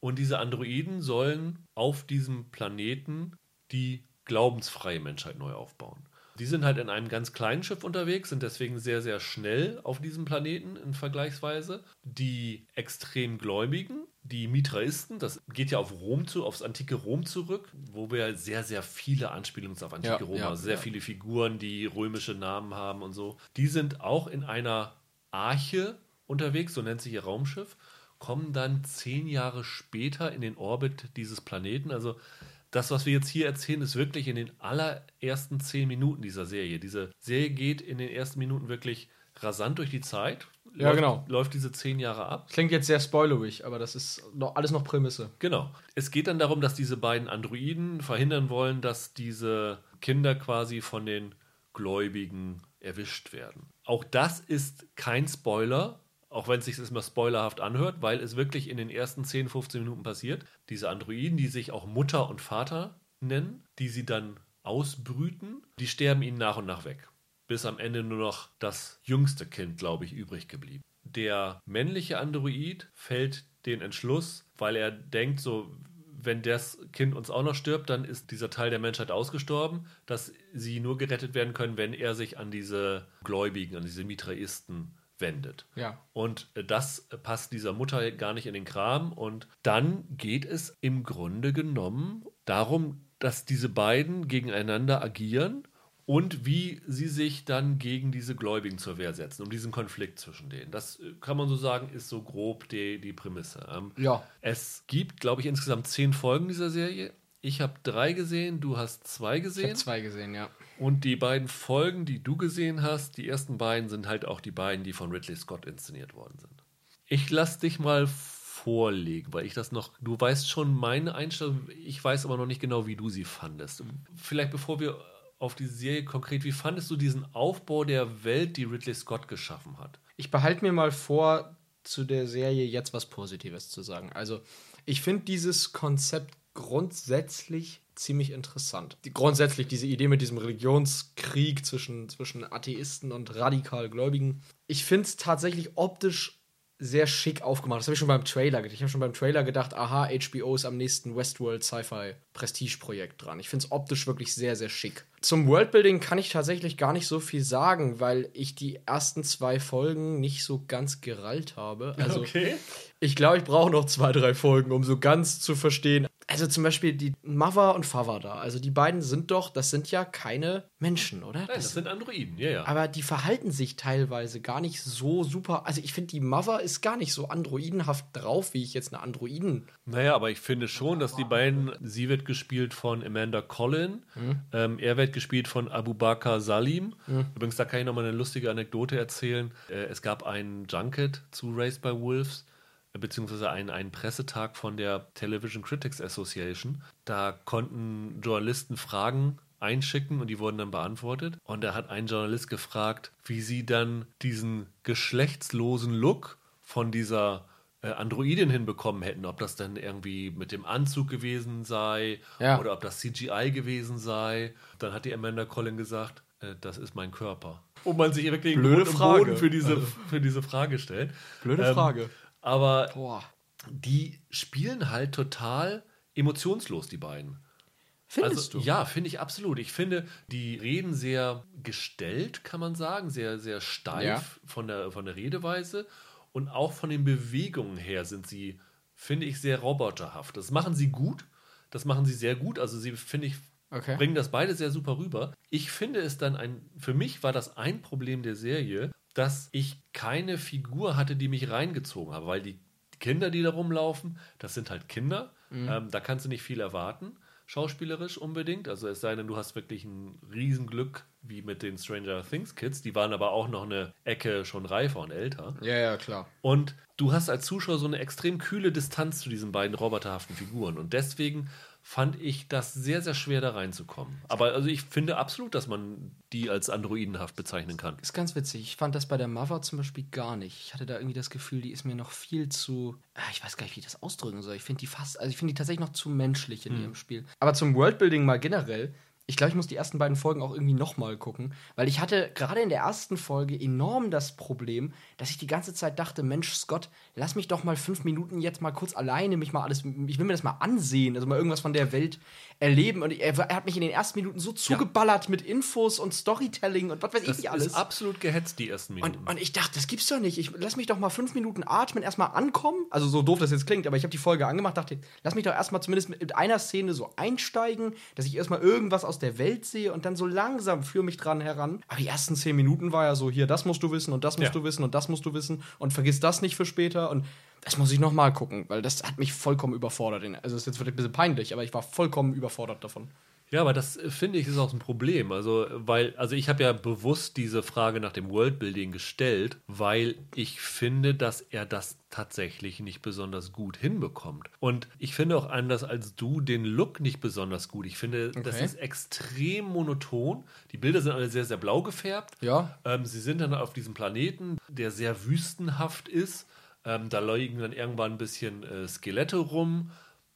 Und diese Androiden sollen auf diesem Planeten die glaubensfreie Menschheit neu aufbauen. Die sind halt in einem ganz kleinen Schiff unterwegs, sind deswegen sehr, sehr schnell auf diesem Planeten in Vergleichsweise. Die extrem Gläubigen, die Mitraisten, das geht ja auf Rom zu, aufs antike Rom zurück, wo wir sehr, sehr viele Anspielungen auf antike Ja, Rom ja, haben, sehr ja. viele Figuren, die römische Namen haben und so. Die sind auch in einer Arche unterwegs, so nennt sich ihr Raumschiff, kommen dann zehn Jahre später in den Orbit dieses Planeten. Also das, was wir jetzt hier erzählen, ist wirklich in den allerersten zehn Minuten dieser Serie. Diese Serie geht in den ersten Minuten wirklich rasant durch die Zeit. Ja, läuft, genau. Läuft diese zehn Jahre ab. Klingt jetzt sehr spoilerig, aber das ist noch, alles noch Prämisse. Genau. Es geht dann darum, dass diese beiden Androiden verhindern wollen, dass diese Kinder quasi von den Gläubigen erwischt werden. Auch das ist kein Spoiler, auch wenn es sich immer spoilerhaft anhört, weil es wirklich in den ersten 10, 15 Minuten passiert. Diese Androiden, die sich auch Mutter und Vater nennen, die sie dann ausbrüten, die sterben ihnen nach und nach weg. Bis am Ende nur noch das jüngste Kind, glaube ich, übrig geblieben. Der männliche Android fällt den Entschluss, weil er denkt, so, wenn das Kind uns auch noch stirbt, dann ist dieser Teil der Menschheit ausgestorben, dass sie nur gerettet werden können, wenn er sich an diese Gläubigen, an diese Mitraisten wendet. Ja. Und äh, das passt dieser Mutter gar nicht in den Kram. Und dann geht es im Grunde genommen darum, dass diese beiden gegeneinander agieren und wie sie sich dann gegen diese Gläubigen zur Wehr setzen, um diesen Konflikt zwischen denen. Das äh, kann man so sagen, ist so grob die, die Prämisse. Ähm, Ja. Es gibt, glaube ich, insgesamt zehn Folgen dieser Serie. Ich habe drei gesehen, du hast zwei Ich gesehen. habe zwei gesehen, ja. Und die beiden Folgen, die du gesehen hast, die ersten beiden sind halt auch die beiden, die von Ridley Scott inszeniert worden sind. Ich lass dich mal vorlegen, weil ich das noch, du weißt schon meine Einstellung, ich weiß aber noch nicht genau, wie du sie fandest. Vielleicht bevor wir auf die Serie konkret, wie fandest du diesen Aufbau der Welt, die Ridley Scott geschaffen hat? Ich behalte mir mal vor, zu der Serie jetzt was Positives zu sagen. Also, ich finde dieses Konzept grundsätzlich ziemlich interessant. Die, grundsätzlich diese Idee mit diesem Religionskrieg zwischen, zwischen Atheisten und radikal Gläubigen. Ich finde es tatsächlich optisch sehr schick aufgemacht. Das habe ich schon beim Trailer gedacht. Ich habe schon beim Trailer gedacht, aha, HBO ist am nächsten Westworld Sci-Fi Prestige-Projekt dran. Ich finde es optisch wirklich sehr, sehr schick. Zum Worldbuilding kann ich tatsächlich gar nicht so viel sagen, weil ich die ersten zwei Folgen nicht so ganz gerallt habe. Also ich glaube, ich brauche noch zwei, drei Folgen, um so ganz zu verstehen. Also zum Beispiel die Mother und Father da. Also die beiden sind doch, das sind ja keine Menschen, oder? Nein, das sind Androiden, ja, ja. aber die verhalten sich teilweise gar nicht so super. Also ich finde, die Mother ist gar nicht so androidenhaft drauf, wie ich jetzt eine Androiden. Naja, aber ich finde schon, dass die beiden, sie wird gespielt von Amanda Collin, ähm, er wird gespielt von Abu Bakr Salim. Übrigens, da kann ich noch mal eine lustige Anekdote erzählen. Äh, es gab einen Junket zu Raised by Wolves, beziehungsweise einen, einen Pressetag von der Television Critics Association. Da konnten Journalisten Fragen einschicken und die wurden dann beantwortet. Und da hat ein Journalist gefragt, wie sie dann diesen geschlechtslosen Look von dieser äh, Androidin hinbekommen hätten, ob das dann irgendwie mit dem Anzug gewesen sei Ja. oder ob das CGI gewesen sei. Dann hat die Amanda Collin gesagt, äh, das ist mein Körper. Und man sich wirklich Blöde Frage. Boden für diese, für diese Frage stellt. Blöde Ähm, Frage. Aber Boah. die spielen halt total emotionslos, die beiden. Findest also, Ja, finde ich absolut. Ich finde, die reden sehr gestellt, kann man sagen, sehr, sehr steif Ja. von, der, von der Redeweise. Und auch von den Bewegungen her sind sie, finde ich, sehr roboterhaft. Das machen sie gut. Das machen sie sehr gut. Also sie, finde ich, Okay. bringen das beide sehr super rüber. Ich finde es dann ein, für mich war das ein Problem der Serie, dass ich keine Figur hatte, die mich reingezogen habe, weil die, Kinder, die da rumlaufen, das sind halt Kinder. Ähm, da kannst du nicht viel erwarten, schauspielerisch unbedingt. Also es sei denn, du hast wirklich ein Riesenglück, wie mit den Stranger Things Kids. Die waren aber auch noch eine Ecke schon reifer und älter. Ja, ja, klar. Und du hast als Zuschauer so eine extrem kühle Distanz zu diesen beiden roboterhaften Figuren. Und deswegen fand ich das sehr, sehr schwer da reinzukommen. Aber also ich finde absolut, dass man die als androidenhaft bezeichnen kann. Ist ganz witzig. Ich fand das bei der Mother zum Beispiel gar nicht. Ich hatte da irgendwie das Gefühl, die ist mir noch viel zu. Ah, Ich weiß gar nicht, wie ich das ausdrücken soll. Ich finde die fast. Also ich finde die tatsächlich noch zu menschlich in ihrem Spiel. Aber zum Worldbuilding mal generell. Ich glaube, ich muss die ersten beiden Folgen auch irgendwie nochmal gucken, weil ich hatte gerade in der ersten Folge enorm das Problem, dass ich die ganze Zeit dachte, Mensch, Scott, lass mich doch mal fünf Minuten jetzt mal kurz alleine mich mal alles, ich will mir das mal ansehen, also mal irgendwas von der Welt erleben. Und er, er hat mich in den ersten Minuten so zugeballert mit Infos und Storytelling und was weiß ich Das nicht alles. ist absolut gehetzt, die ersten Minuten. Und, und ich dachte, das gibt's doch nicht. Ich lass mich doch mal fünf Minuten atmen, erstmal ankommen. Also so doof das jetzt klingt, aber ich habe die Folge angemacht, dachte, lass mich doch erstmal zumindest mit einer Szene so einsteigen, dass ich erstmal irgendwas aus der Welt sehe und dann so langsam führe mich dran heran. Aber die ersten zehn Minuten war ja so, hier, das musst du wissen und das musst Ja. du wissen und das musst du wissen und vergiss das nicht für später und das muss ich noch mal gucken, weil das hat mich vollkommen überfordert. Also es ist jetzt vielleicht ein bisschen peinlich, aber ich war vollkommen überfordert davon. Ja, aber das äh, finde ich ist auch ein Problem. Also, weil, also ich habe ja bewusst diese Frage nach dem Worldbuilding gestellt, weil ich finde, dass er das tatsächlich nicht besonders gut hinbekommt. Und ich finde auch anders als du den Look nicht besonders gut. Ich finde, das Okay. ist extrem monoton. Die Bilder sind alle sehr, sehr blau gefärbt. Ja. Ähm, sie sind dann auf diesem Planeten, der sehr wüstenhaft ist. Ähm, da liegen dann irgendwann ein bisschen äh, Skelette rum.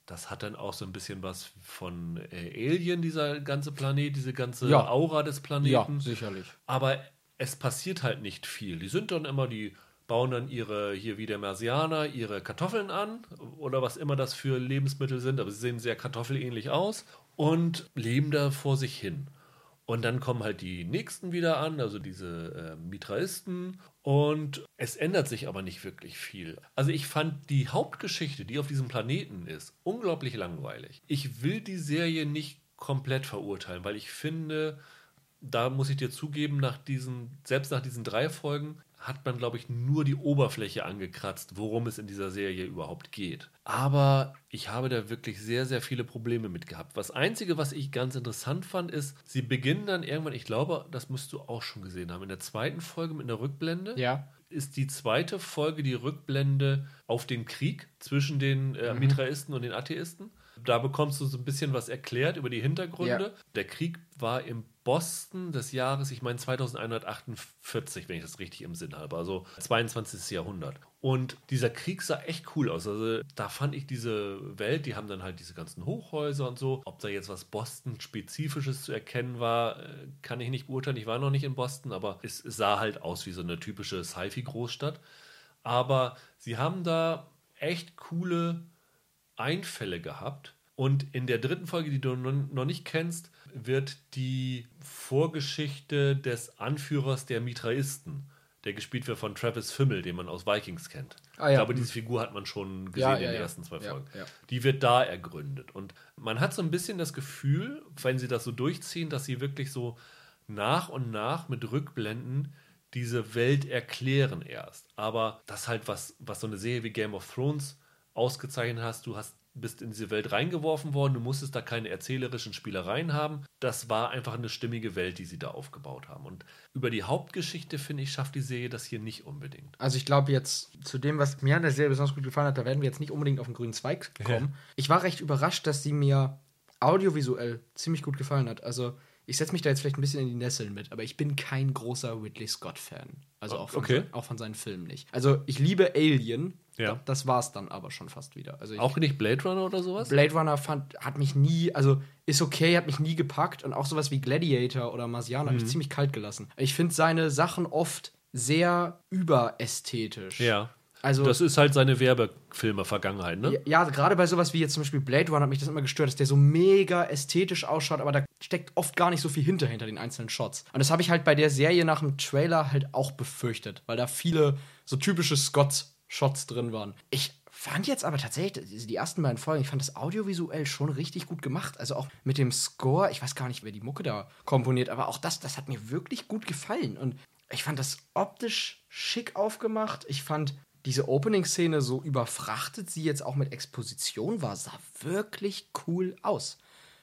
Das hat dann auch so ein bisschen was von äh, Alien, dieser ganze Planet, diese ganze Ja. Aura des Ja, Planeten. sicherlich. Aber es passiert halt nicht viel. Die sind dann immer, die bauen dann ihre, hier wie der Marsianer, ihre Kartoffeln an oder was immer das für Lebensmittel sind, aber sie sehen sehr kartoffelähnlich aus und leben da vor sich hin. Und dann kommen halt die nächsten wieder an, also diese äh, Mitraisten. Und es ändert sich aber nicht wirklich viel. Also ich fand die Hauptgeschichte, die auf diesem Planeten ist, unglaublich langweilig. Ich will die Serie nicht komplett verurteilen, weil ich finde, da muss ich dir zugeben, nach diesen, selbst nach diesen drei Folgen hat man, glaube ich, nur die Oberfläche angekratzt, worum es in dieser Serie überhaupt geht. Aber ich habe da wirklich sehr, sehr viele Probleme mit gehabt. Das Einzige, was ich ganz interessant fand, ist, sie beginnen dann irgendwann, ich glaube, das musst du auch schon gesehen haben, in der zweiten Folge mit einer Rückblende Ja. ist die zweite Folge die Rückblende auf den Krieg zwischen den äh, Mitraisten und den Atheisten. Da bekommst du so ein bisschen was erklärt über die Hintergründe. Ja. Der Krieg war im Boston des Jahres, ich meine 2148, wenn ich das richtig im Sinn habe, also 22. Jahrhundert. Und dieser Krieg sah echt cool aus. Also da fand ich diese Welt, die haben dann halt diese ganzen Hochhäuser und so. Ob da jetzt was Boston-spezifisches zu erkennen war, äh, kann ich nicht beurteilen. Ich war noch nicht in Boston, aber es, es sah halt aus wie so eine typische Sci-Fi-Großstadt. Aber sie haben da echt coole Einfälle gehabt. Und in der dritten Folge, die du noch nicht kennst, wird die Vorgeschichte des Anführers der Mitraisten, der gespielt wird von Travis Fimmel, den man aus Vikings kennt. Ah, ja. Ich glaube, diese Figur hat man schon gesehen Ja, in ja, den ersten zwei Folgen. Die wird da ergründet. Und man hat so ein bisschen das Gefühl, wenn sie das so durchziehen, dass sie wirklich so nach und nach mit Rückblenden diese Welt erklären erst. Aber das halt, was, was so eine Serie wie Game of Thrones ausgezeichnet hast, du hast bist in diese Welt reingeworfen worden, du musstest da keine erzählerischen Spielereien haben. Das war einfach eine stimmige Welt, die sie da aufgebaut haben. Und über die Hauptgeschichte, finde ich, schafft die Serie das hier nicht unbedingt. Also ich glaube jetzt zu dem, was mir an der Serie besonders gut gefallen hat, da werden wir jetzt nicht unbedingt auf den grünen Zweig kommen. Ich war recht überrascht, dass sie mir audiovisuell ziemlich gut gefallen hat. Also ich setze mich da jetzt vielleicht ein bisschen in die Nesseln mit, aber ich bin kein großer Ridley Scott-Fan. Also auch von, Okay. auch von seinen Filmen nicht. Also ich liebe Alien, Ja. das war's dann aber schon fast wieder. Also ich, Auch nicht Blade Runner oder sowas? Blade Runner fand, hat mich nie, also ist okay, hat mich nie gepackt und auch sowas wie Gladiator oder Marsianer Mhm. hat mich ziemlich kalt gelassen. Ich finde seine Sachen oft sehr überästhetisch. Ja. Also Das ist halt seine Werbefilme-Vergangenheit, ne? ja, ja, gerade bei sowas wie jetzt zum Beispiel Blade Runner hat mich das immer gestört, dass der so mega ästhetisch ausschaut, aber da steckt oft gar nicht so viel hinter, hinter den einzelnen Shots. Und das habe ich halt bei der Serie nach dem Trailer halt auch befürchtet, weil da viele so typische Scott-Shots drin waren. Ich fand jetzt aber tatsächlich, die ersten beiden Folgen, ich fand das audiovisuell schon richtig gut gemacht. Also auch mit dem Score, ich weiß gar nicht, wer die Mucke da komponiert, aber auch das, das hat mir wirklich gut gefallen. Und ich fand das optisch schick aufgemacht. Ich fand diese Opening-Szene, so überfrachtet sie jetzt auch mit Exposition war, sah wirklich cool aus.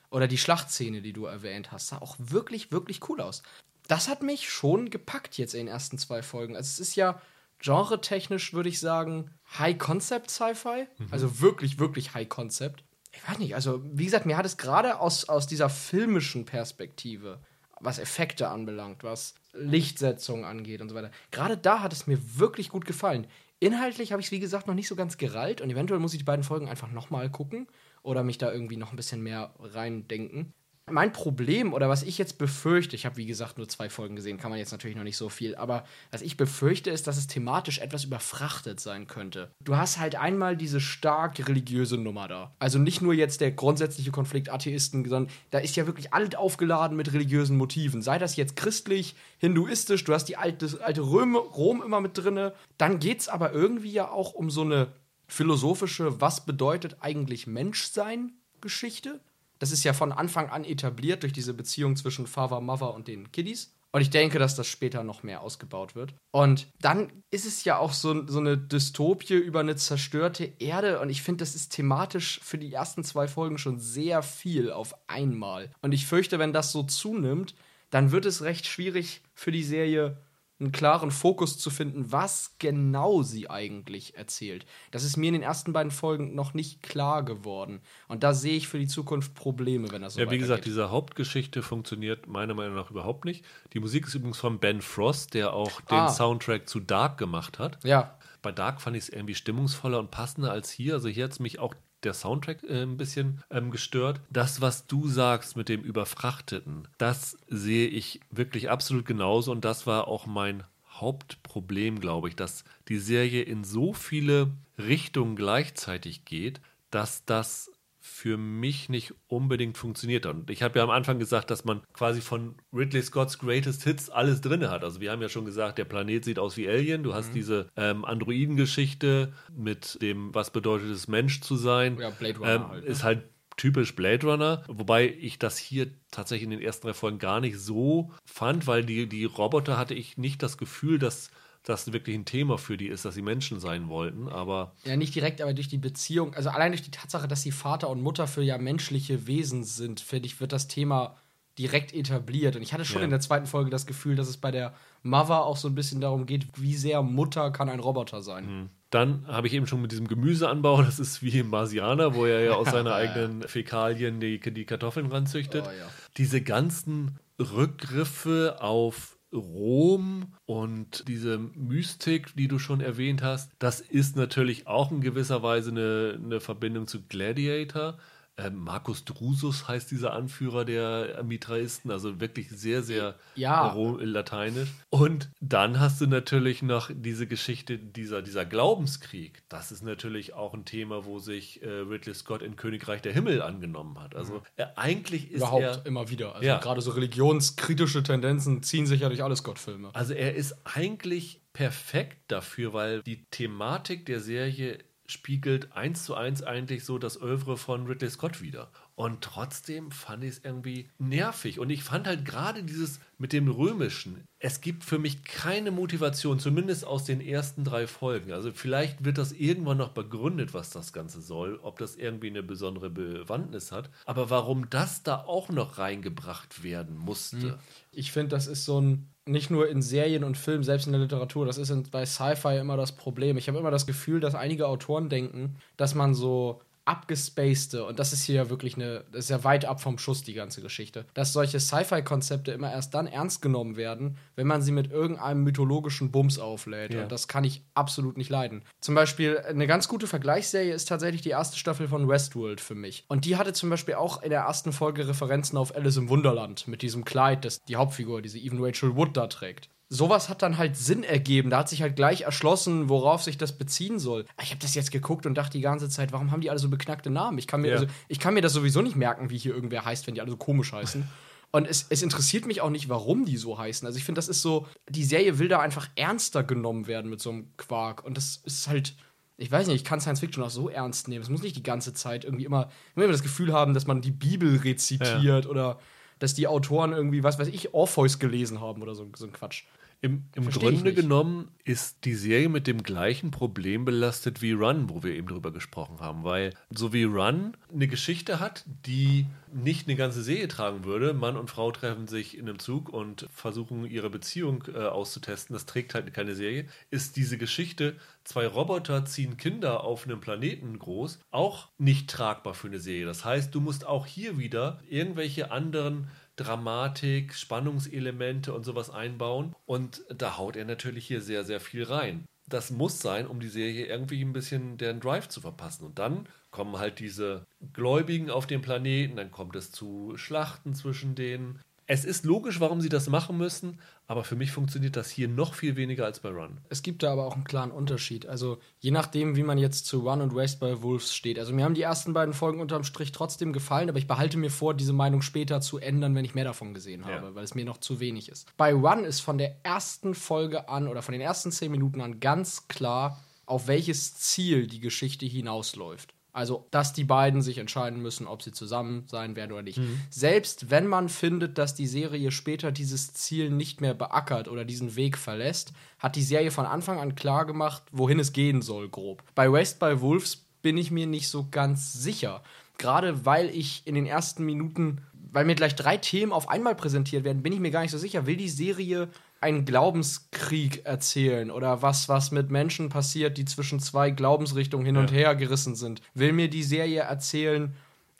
Oder die Schlachtszene, die du erwähnt hast, sah auch wirklich, wirklich cool aus. Das hat mich schon gepackt jetzt in den ersten zwei Folgen. Also es ist ja genre-technisch, würde ich sagen, High-Concept-Sci-Fi. Mhm. Also wirklich, wirklich High-Concept. Ich weiß nicht, also wie gesagt, mir hat es gerade aus, aus dieser filmischen Perspektive, was Effekte anbelangt, was Lichtsetzung angeht und so weiter, gerade da hat es mir wirklich gut gefallen. Inhaltlich habe ich es, wie gesagt, noch nicht so ganz gerallt und eventuell muss ich die beiden Folgen einfach nochmal gucken oder mich da irgendwie noch ein bisschen mehr reindenken. Mein Problem oder was ich jetzt befürchte, ich habe wie gesagt nur zwei Folgen gesehen, kann man jetzt natürlich noch nicht so viel, aber was ich befürchte ist, dass es thematisch etwas überfrachtet sein könnte. Du hast halt einmal diese stark religiöse Nummer da. Also nicht nur jetzt der grundsätzliche Konflikt Atheisten, sondern da ist ja wirklich alles aufgeladen mit religiösen Motiven. Sei das jetzt christlich, hinduistisch, du hast die alte, alte Röme, Rom immer mit drinne. Dann geht es aber irgendwie ja auch um so eine philosophische, was bedeutet eigentlich Menschsein Geschichte. Das ist ja von Anfang an etabliert durch diese Beziehung zwischen Father, Mother und den Kiddies. Und ich denke, dass das später noch mehr ausgebaut wird. Und dann ist es ja auch so, so eine Dystopie über eine zerstörte Erde. Und ich finde, das ist thematisch für die ersten zwei Folgen schon sehr viel auf einmal. Und ich fürchte, wenn das so zunimmt, dann wird es recht schwierig für die Serie einen klaren Fokus zu finden, was genau sie eigentlich erzählt. Das ist mir in den ersten beiden Folgen noch nicht klar geworden. Und da sehe ich für die Zukunft Probleme, wenn das so Ja, wie gesagt, diese Hauptgeschichte funktioniert meiner Meinung nach überhaupt nicht. Die Musik ist übrigens von Ben Frost, der auch den ah. Soundtrack zu Dark gemacht hat. Ja. Bei Dark fand ich es irgendwie stimmungsvoller und passender als hier. Also hier hat es mich auch der Soundtrack äh, ein bisschen ähm, gestört. Das, was du sagst mit dem Überfrachteten, das sehe ich wirklich absolut genauso und das war auch mein Hauptproblem, glaube ich, dass die Serie in so viele Richtungen gleichzeitig geht, dass das für mich nicht unbedingt funktioniert. Und ich habe ja am Anfang gesagt, dass man quasi von Ridley Scotts Greatest Hits alles drin hat. Also wir haben ja schon gesagt, der Planet sieht aus wie Alien. Du hast mhm. diese ähm, Androiden-Geschichte mit dem, was bedeutet es, Mensch zu sein. Ja, Blade Runner ähm, halt. Ne? Ist halt typisch Blade Runner, wobei ich das hier tatsächlich in den ersten drei Folgen gar nicht so fand, weil die, die Roboter hatte ich nicht das Gefühl, dass das wirklich ein Thema für die ist, dass sie Menschen sein wollten, aber. Ja, nicht direkt, aber durch die Beziehung, also allein durch die Tatsache, dass sie Vater und Mutter für ja menschliche Wesen sind, finde ich, wird das Thema direkt etabliert. Und ich hatte schon ja. in der zweiten Folge das Gefühl, dass es bei der Mother auch so ein bisschen darum geht, wie sehr Mutter kann ein Roboter sein. Mhm. Dann habe ich eben schon mit diesem Gemüseanbau, [LAUGHS] das ist wie im Marsianer, wo er ja aus seinen [LAUGHS] eigenen Fäkalien die, die Kartoffeln ranzüchtet. Oh, ja. Diese ganzen Rückgriffe auf Rom und diese Mystik, die du schon erwähnt hast, das ist natürlich auch in gewisser Weise eine, eine Verbindung zu Gladiator. Ähm, Markus Drusus heißt dieser Anführer der Mitraisten, also wirklich sehr, sehr ja. lateinisch. Und dann hast du natürlich noch diese Geschichte, dieser, dieser Glaubenskrieg. Das ist natürlich auch ein Thema, wo sich äh, Ridley Scott in Königreich der Himmel angenommen hat. Also äh, eigentlich ist Überhaupt er. immer wieder. Also ja. gerade so religionskritische Tendenzen ziehen sich ja durch alle Scott-Filme. Also er ist eigentlich perfekt dafür, weil die Thematik der Serie spiegelt eins zu eins eigentlich so das Övre von Ridley Scott wieder. Und trotzdem fand ich es irgendwie nervig. Und ich fand halt gerade dieses mit dem Römischen. Es gibt für mich keine Motivation, zumindest aus den ersten drei Folgen. Also vielleicht wird das irgendwann noch begründet, was das Ganze soll, ob das irgendwie eine besondere Bewandtnis hat. Aber warum das da auch noch reingebracht werden musste. Hm. Ich finde, das ist so ein nicht nur in Serien und Filmen, selbst in der Literatur, das ist bei Sci-Fi immer das Problem. Ich habe immer das Gefühl, dass einige Autoren denken, dass man so abgespacede, und das ist hier ja wirklich eine, das ist ja weit ab vom Schuss, die ganze Geschichte, dass solche Sci-Fi-Konzepte immer erst dann ernst genommen werden, wenn man sie mit irgendeinem mythologischen Bums auflädt. Ja. Und das kann ich absolut nicht leiden. Zum Beispiel, eine ganz gute Vergleichsserie ist tatsächlich die erste Staffel von Westworld für mich. Und die hatte zum Beispiel auch in der ersten Folge Referenzen auf Alice im Wunderland mit diesem Kleid, das die Hauptfigur, diese Even Rachel Wood da trägt sowas hat dann halt Sinn ergeben. Da hat sich halt gleich erschlossen, worauf sich das beziehen soll. Ich habe das jetzt geguckt und dachte die ganze Zeit, warum haben die alle so beknackte Namen? Ich kann mir, ja. also, ich kann mir das sowieso nicht merken, wie hier irgendwer heißt, wenn die alle so komisch heißen. Und es, es interessiert mich auch nicht, warum die so heißen. Also ich finde, das ist so, die Serie will da einfach ernster genommen werden mit so einem Quark. Und das ist halt, ich weiß nicht, ich kann Science Fiction auch so ernst nehmen. Es muss nicht die ganze Zeit irgendwie immer, immer das Gefühl haben, dass man die Bibel rezitiert ja. oder dass die Autoren irgendwie, was weiß ich, Orpheus gelesen haben oder so, so ein Quatsch. Im, im Grunde genommen ist die Serie mit dem gleichen Problem belastet wie Run, wo wir eben drüber gesprochen haben, weil so wie Run eine Geschichte hat, die nicht eine ganze Serie tragen würde. Mann und Frau treffen sich in einem Zug und versuchen ihre Beziehung äh, auszutesten. Das trägt halt keine Serie. Ist diese Geschichte, zwei Roboter ziehen Kinder auf einem Planeten groß, auch nicht tragbar für eine Serie. Das heißt, du musst auch hier wieder irgendwelche anderen Dramatik, Spannungselemente und sowas einbauen. Und da haut er natürlich hier sehr, sehr viel rein. Das muss sein, um die Serie irgendwie ein bisschen deren Drive zu verpassen. Und dann kommen halt diese Gläubigen auf den Planeten, dann kommt es zu Schlachten zwischen denen. Es ist logisch, warum sie das machen müssen, aber für mich funktioniert das hier noch viel weniger als bei Run. Es gibt da aber auch einen klaren Unterschied. Also je nachdem, wie man jetzt zu Run und Raised by Wolves steht. Also mir haben die ersten beiden Folgen unterm Strich trotzdem gefallen, aber ich behalte mir vor, diese Meinung später zu ändern, wenn ich mehr davon gesehen habe, Ja. weil es mir noch zu wenig ist. Bei Run ist von der ersten Folge an oder von den ersten zehn Minuten an ganz klar, auf welches Ziel die Geschichte hinausläuft. Also, dass die beiden sich entscheiden müssen, ob sie zusammen sein werden oder nicht. Selbst wenn man findet, dass die Serie später dieses Ziel nicht mehr beackert oder diesen Weg verlässt, hat die Serie von Anfang an klar gemacht, wohin es gehen soll, grob. Bei Raised by Wolves bin ich mir nicht so ganz sicher. Gerade weil ich in den ersten Minuten, weil mir gleich drei Themen auf einmal präsentiert werden, bin ich mir gar nicht so sicher. Will die Serie einen Glaubenskrieg erzählen oder was, was mit Menschen passiert, die zwischen zwei Glaubensrichtungen hin und Ja. her gerissen sind? Will mir die Serie erzählen,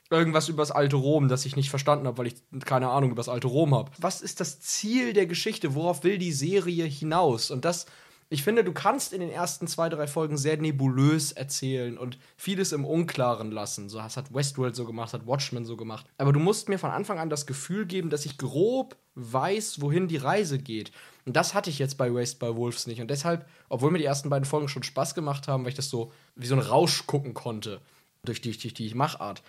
irgendwas übers alte Rom, das ich nicht verstanden habe, weil ich keine Ahnung über das alte Rom habe. Was ist das Ziel der Geschichte? Worauf will die Serie hinaus? Und das, ich finde, du kannst in den ersten zwei, drei Folgen sehr nebulös erzählen und vieles im Unklaren lassen. So das hat Westworld so gemacht, hat Watchmen so gemacht. Aber du musst mir von Anfang an das Gefühl geben, dass ich grob weiß, wohin die Reise geht. Und das hatte ich jetzt bei Raised by Wolves nicht. Und deshalb, obwohl mir die ersten beiden Folgen schon Spaß gemacht haben, weil ich das so wie so ein Rausch gucken konnte, durch die, durch die Machart,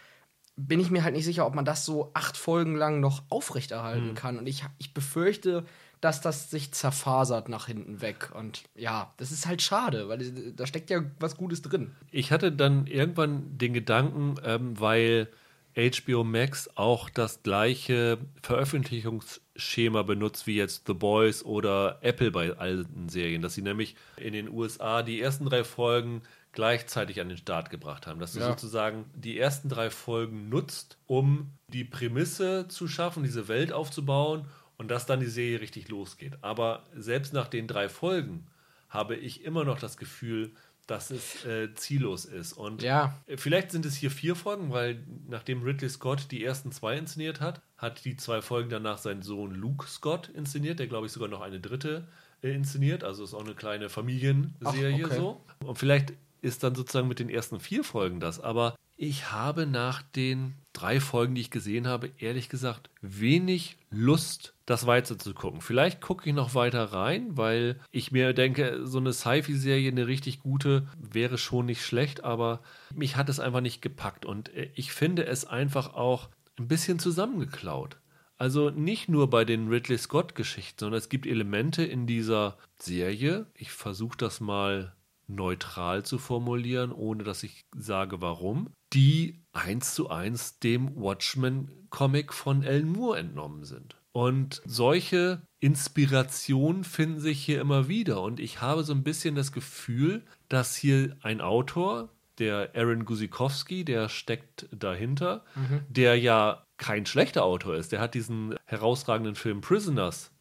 bin ich mir halt nicht sicher, ob man das so acht Folgen lang noch aufrechterhalten kann. Und ich, ich befürchte, dass das sich zerfasert nach hinten weg. Und ja, das ist halt schade, weil da steckt ja was Gutes drin. Ich hatte dann irgendwann den Gedanken, ähm, weil HBO Max auch das gleiche Veröffentlichungsschema benutzt wie jetzt The Boys oder Apple bei alten Serien, dass sie nämlich in den USA die ersten drei Folgen gleichzeitig an den Start gebracht haben, dass du Ja. sozusagen die ersten drei Folgen nutzt, um die Prämisse zu schaffen, diese Welt aufzubauen und dass dann die Serie richtig losgeht. Aber selbst nach den drei Folgen habe ich immer noch das Gefühl, dass es äh, ziellos ist. Und Ja. vielleicht sind es hier vier Folgen, weil nachdem Ridley Scott die ersten zwei inszeniert hat, hat die zwei Folgen danach sein Sohn Luke Scott inszeniert, der glaube ich sogar noch eine dritte äh, inszeniert. Also ist auch eine kleine Familienserie Ach, okay. so. Und vielleicht ist dann sozusagen mit den ersten vier Folgen das. Aber ich habe nach den drei Folgen, die ich gesehen habe, ehrlich gesagt wenig Lust, das weiter zu gucken. Vielleicht gucke ich noch weiter rein, weil ich mir denke, so eine Sci-Fi-Serie, eine richtig gute, wäre schon nicht schlecht, aber mich hat es einfach nicht gepackt. Und äh, ich finde es einfach auch ein bisschen zusammengeklaut. Also nicht nur bei den Ridley Scott-Geschichten, sondern es gibt Elemente in dieser Serie. Ich versuche das mal neutral zu formulieren, ohne dass ich sage, warum, die eins zu eins dem Watchmen-Comic von Alan Moore entnommen sind. Und solche Inspirationen finden sich hier immer wieder. Und ich habe so ein bisschen das Gefühl, dass hier ein Autor, der Aaron Gusikowski, der steckt dahinter, der ja kein schlechter Autor ist. Der hat diesen herausragenden Film Prisoners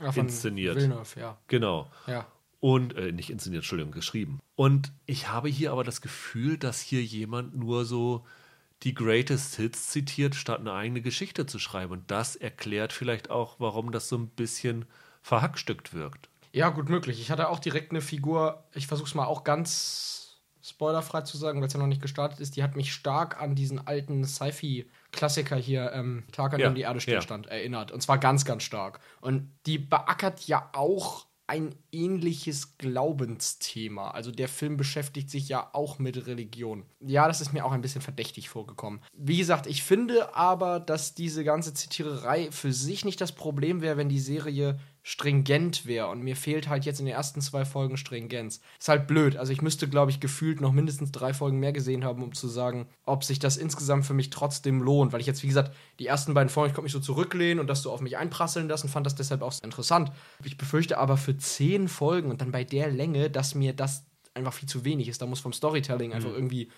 Ja, von Inszeniert. Villeneuve, ja. Genau. Ja. Und, äh, nicht inszeniert, Entschuldigung, geschrieben. Und ich habe hier aber das Gefühl, dass hier jemand nur so die Greatest Hits zitiert, statt eine eigene Geschichte zu schreiben. Und das erklärt vielleicht auch, warum das so ein bisschen verhackstückt wirkt. Ja, gut möglich. Ich hatte auch direkt eine Figur, ich versuche es mal auch ganz spoilerfrei zu sagen, weil es ja noch nicht gestartet ist, die hat mich stark an diesen alten Sci-Fi-Klassiker hier, ähm, Tag an Ja, dem die Erde stillstand, erinnert. Und zwar ganz, ganz stark. Und die beackert ja auch ein ähnliches Glaubensthema. Also der Film beschäftigt sich ja auch mit Religion. Ja, das ist mir auch ein bisschen verdächtig vorgekommen. Wie gesagt, ich finde aber, dass diese ganze Zitiererei für sich nicht das Problem wäre, wenn die Serie stringent wäre. Und mir fehlt halt jetzt in den ersten zwei Folgen Stringenz. Ist halt blöd. Also ich müsste, glaube ich, gefühlt noch mindestens drei Folgen mehr gesehen haben, um zu sagen, ob sich das insgesamt für mich trotzdem lohnt. Weil ich jetzt, wie gesagt, die ersten beiden Folgen, ich konnte mich so zurücklehnen und das so auf mich einprasseln lassen, fand das deshalb auch interessant. Ich befürchte aber für zehn Folgen und dann bei der Länge, dass mir das einfach viel zu wenig ist. Da muss vom Storytelling mhm. einfach irgendwie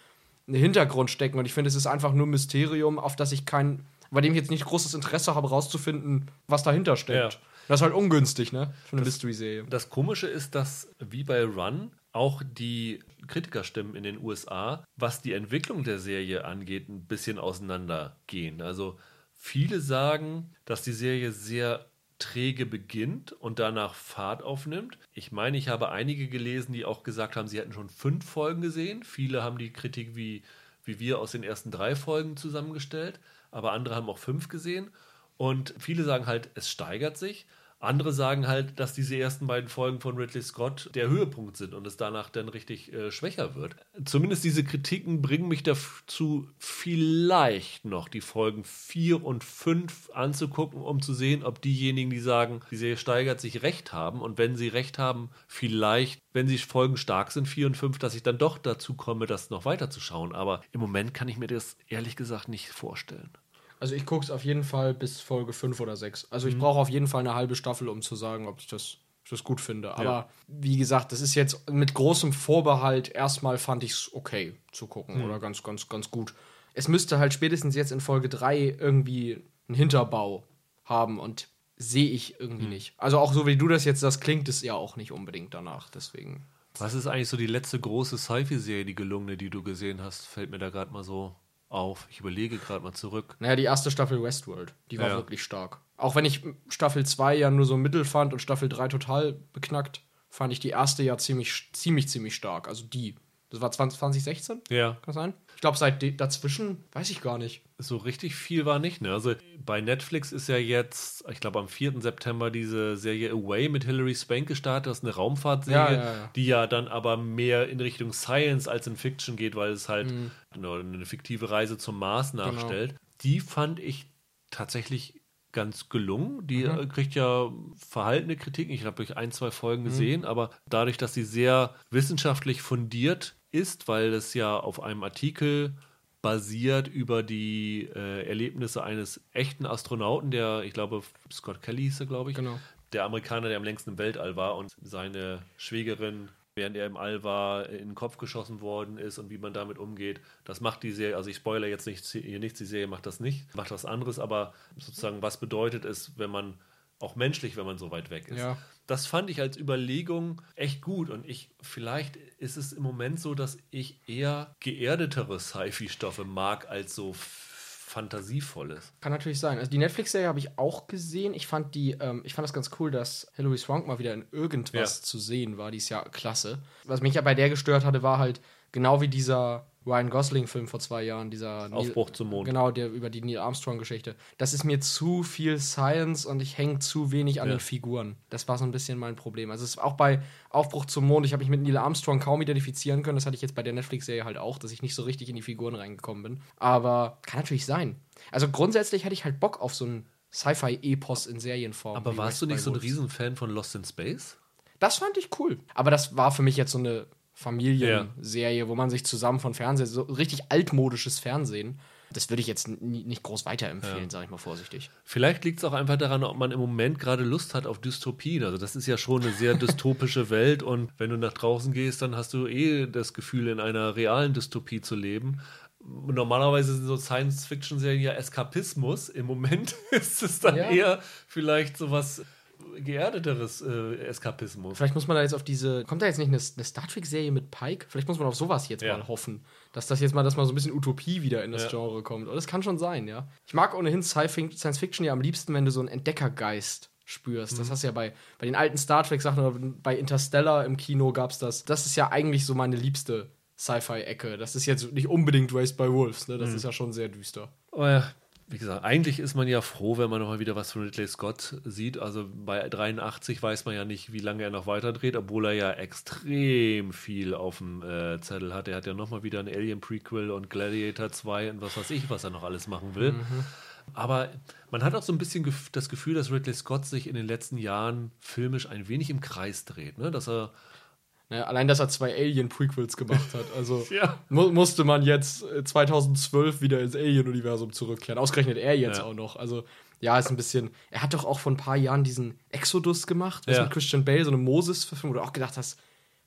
ein Hintergrund stecken. Und ich finde, es ist einfach nur Mysterium, auf das ich kein, bei dem ich jetzt nicht großes Interesse habe, rauszufinden, was dahinter steckt. Ja. Das ist halt ungünstig, ne? Für eine Mystery-Serie. Das Komische ist, dass wie bei Run auch die Kritikerstimmen in den USA, was die Entwicklung der Serie angeht, ein bisschen auseinandergehen. Also viele sagen, dass die Serie sehr träge beginnt und danach Fahrt aufnimmt. Ich meine, ich habe einige gelesen, die auch gesagt haben, sie hätten schon fünf Folgen gesehen. Viele haben die Kritik wie, wie wir aus den ersten drei Folgen zusammengestellt, aber andere haben auch fünf gesehen. Und viele sagen halt, es steigert sich. Andere sagen halt, dass diese ersten beiden Folgen von Ridley Scott der Höhepunkt sind und es danach dann richtig äh, schwächer wird. Zumindest diese Kritiken bringen mich dazu, vielleicht noch die Folgen 4 und 5 anzugucken, um zu sehen, ob diejenigen, die sagen, die Serie steigert sich, recht haben. Und wenn sie recht haben, vielleicht, wenn sie Folgen stark sind, 4 und 5, dass ich dann doch dazu komme, das noch weiter zu schauen. Aber im Moment kann ich mir das ehrlich gesagt nicht vorstellen. Also ich gucke es auf jeden Fall bis Folge 5 oder 6. Also ich mhm. brauche auf jeden Fall eine halbe Staffel, um zu sagen, ob ich das, ich das gut finde. Aber ja. wie gesagt, das ist jetzt mit großem Vorbehalt. Erstmal fand ich es okay zu gucken mhm. oder ganz, ganz, ganz gut. Es müsste halt spätestens jetzt in Folge 3 irgendwie einen Hinterbau haben und sehe ich irgendwie mhm. nicht. Also auch so wie du das jetzt, das klingt es ja auch nicht unbedingt danach. Deswegen. Was ist eigentlich so die letzte große Sci-Fi-Serie, die gelungene, die du gesehen hast? Fällt mir da gerade mal so auf. Ich überlege gerade mal zurück. Naja, die erste Staffel Westworld, die war ja. wirklich stark. Auch wenn ich Staffel 2 ja nur so mittel fand und Staffel 3 total beknackt, fand ich die erste ja ziemlich, ziemlich, ziemlich stark. Also die. Das war 20, 2016? Ja. Kann sein? Ich glaube, seit dazwischen weiß ich gar nicht. So richtig viel war nicht, ne? Also bei Netflix ist ja jetzt, ich glaube, am 4. September diese Serie Away mit Hilary Swank gestartet. Das ist eine Raumfahrtserie, ja, ja, ja. die ja dann aber mehr in Richtung Science als in Fiction geht, weil es halt mhm. eine fiktive Reise zum Mars genau. nachstellt. Genau. Die fand ich tatsächlich ganz gelungen. Die mhm. kriegt ja verhaltene Kritiken. Ich habe durch ein, zwei Folgen mhm. gesehen, aber dadurch, dass sie sehr wissenschaftlich fundiert ist, weil es ja auf einem Artikel basiert über die äh, Erlebnisse eines echten Astronauten, der, ich glaube, Scott Kelly hieß er, glaube ich. Genau. Der Amerikaner, der am längsten im Weltall war und seine Schwägerin, während er im All war, in den Kopf geschossen worden ist und wie man damit umgeht. Das macht die Serie, also ich spoilere jetzt nicht hier nichts, die Serie macht das nicht, macht was anderes, aber sozusagen, was bedeutet es, wenn man auch menschlich, wenn man so weit weg ist. Ja. Das fand ich als Überlegung echt gut und ich vielleicht ist es im Moment so, dass ich eher geerdetere Sci-Fi-Stoffe mag als so fantasievolles. Kann natürlich sein. Also die Netflix-Serie habe ich auch gesehen. Ich fand die, ähm, ich fand das ganz cool, dass Hilary Swank mal wieder in irgendwas ja. zu sehen war. Die ist ja klasse. Was mich ja bei der gestört hatte, war halt genau wie dieser Ryan Gosling-Film vor zwei Jahren, dieser Aufbruch Neil, zum Mond. Genau, der über die Neil Armstrong-Geschichte. Das ist mir zu viel Science und ich hänge zu wenig an ja. den Figuren. Das war so ein bisschen mein Problem. Also es ist auch bei Aufbruch zum Mond, ich habe mich mit Neil Armstrong kaum identifizieren können. Das hatte ich jetzt bei der Netflix-Serie halt auch, dass ich nicht so richtig in die Figuren reingekommen bin. Aber kann natürlich sein. Also grundsätzlich hätte ich halt Bock auf so ein Sci-Fi-Epos in Serienform. Aber warst du nicht so ein Riesenfan von Lost in Space? Das fand ich cool. Aber das war für mich jetzt so eine Familienserie, ja. wo man sich zusammen von Fernsehen, so richtig altmodisches Fernsehen, das würde ich jetzt nicht groß weiterempfehlen, ja. sage ich mal vorsichtig. Vielleicht liegt es auch einfach daran, ob man im Moment gerade Lust hat auf Dystopien. Also das ist ja schon eine sehr dystopische [LAUGHS] Welt und wenn du nach draußen gehst, dann hast du eh das Gefühl, in einer realen Dystopie zu leben. Normalerweise sind so Science-Fiction-Serien ja Eskapismus. Im Moment [LAUGHS] ist es dann ja. eher vielleicht sowas geerdeteres äh, Eskapismus. Vielleicht muss man da jetzt auf diese. Kommt da jetzt nicht eine, eine Star Trek-Serie mit Pike? Vielleicht muss man auf sowas jetzt ja. mal hoffen. Dass das jetzt mal, dass mal so ein bisschen Utopie wieder in das ja. Genre kommt. das kann schon sein, ja. Ich mag ohnehin Science Fiction ja am liebsten, wenn du so einen Entdeckergeist spürst. Mhm. Das hast du ja bei, bei den alten Star Trek-Sachen oder bei Interstellar im Kino gab es das. Das ist ja eigentlich so meine liebste Sci-Fi-Ecke. Das ist jetzt nicht unbedingt Raised by Wolves, ne? Das mhm. ist ja schon sehr düster. Oh ja, wie gesagt, eigentlich ist man ja froh, wenn man noch mal wieder was von Ridley Scott sieht. Also bei 83 weiß man ja nicht, wie lange er noch weiterdreht, obwohl er ja extrem viel auf dem äh, Zettel hat. Er hat ja noch mal wieder ein Alien Prequel und Gladiator 2 und was weiß ich, was er noch alles machen will. Mhm. Aber man hat auch so ein bisschen das Gefühl, dass Ridley Scott sich in den letzten Jahren filmisch ein wenig im Kreis dreht. Ne? Dass er Naja, allein, dass er zwei Alien-Prequels gemacht hat. Also [LAUGHS] Ja. mu musste man jetzt äh, 2012 wieder ins Alien-Universum zurückkehren. Ausgerechnet er jetzt Ja. auch noch. Also, ja, ist ein bisschen. Er hat doch auch vor ein paar Jahren diesen Exodus gemacht, was Ja. mit Christian Bale, so eine Moses-Verfilmung, wo du auch gedacht hast,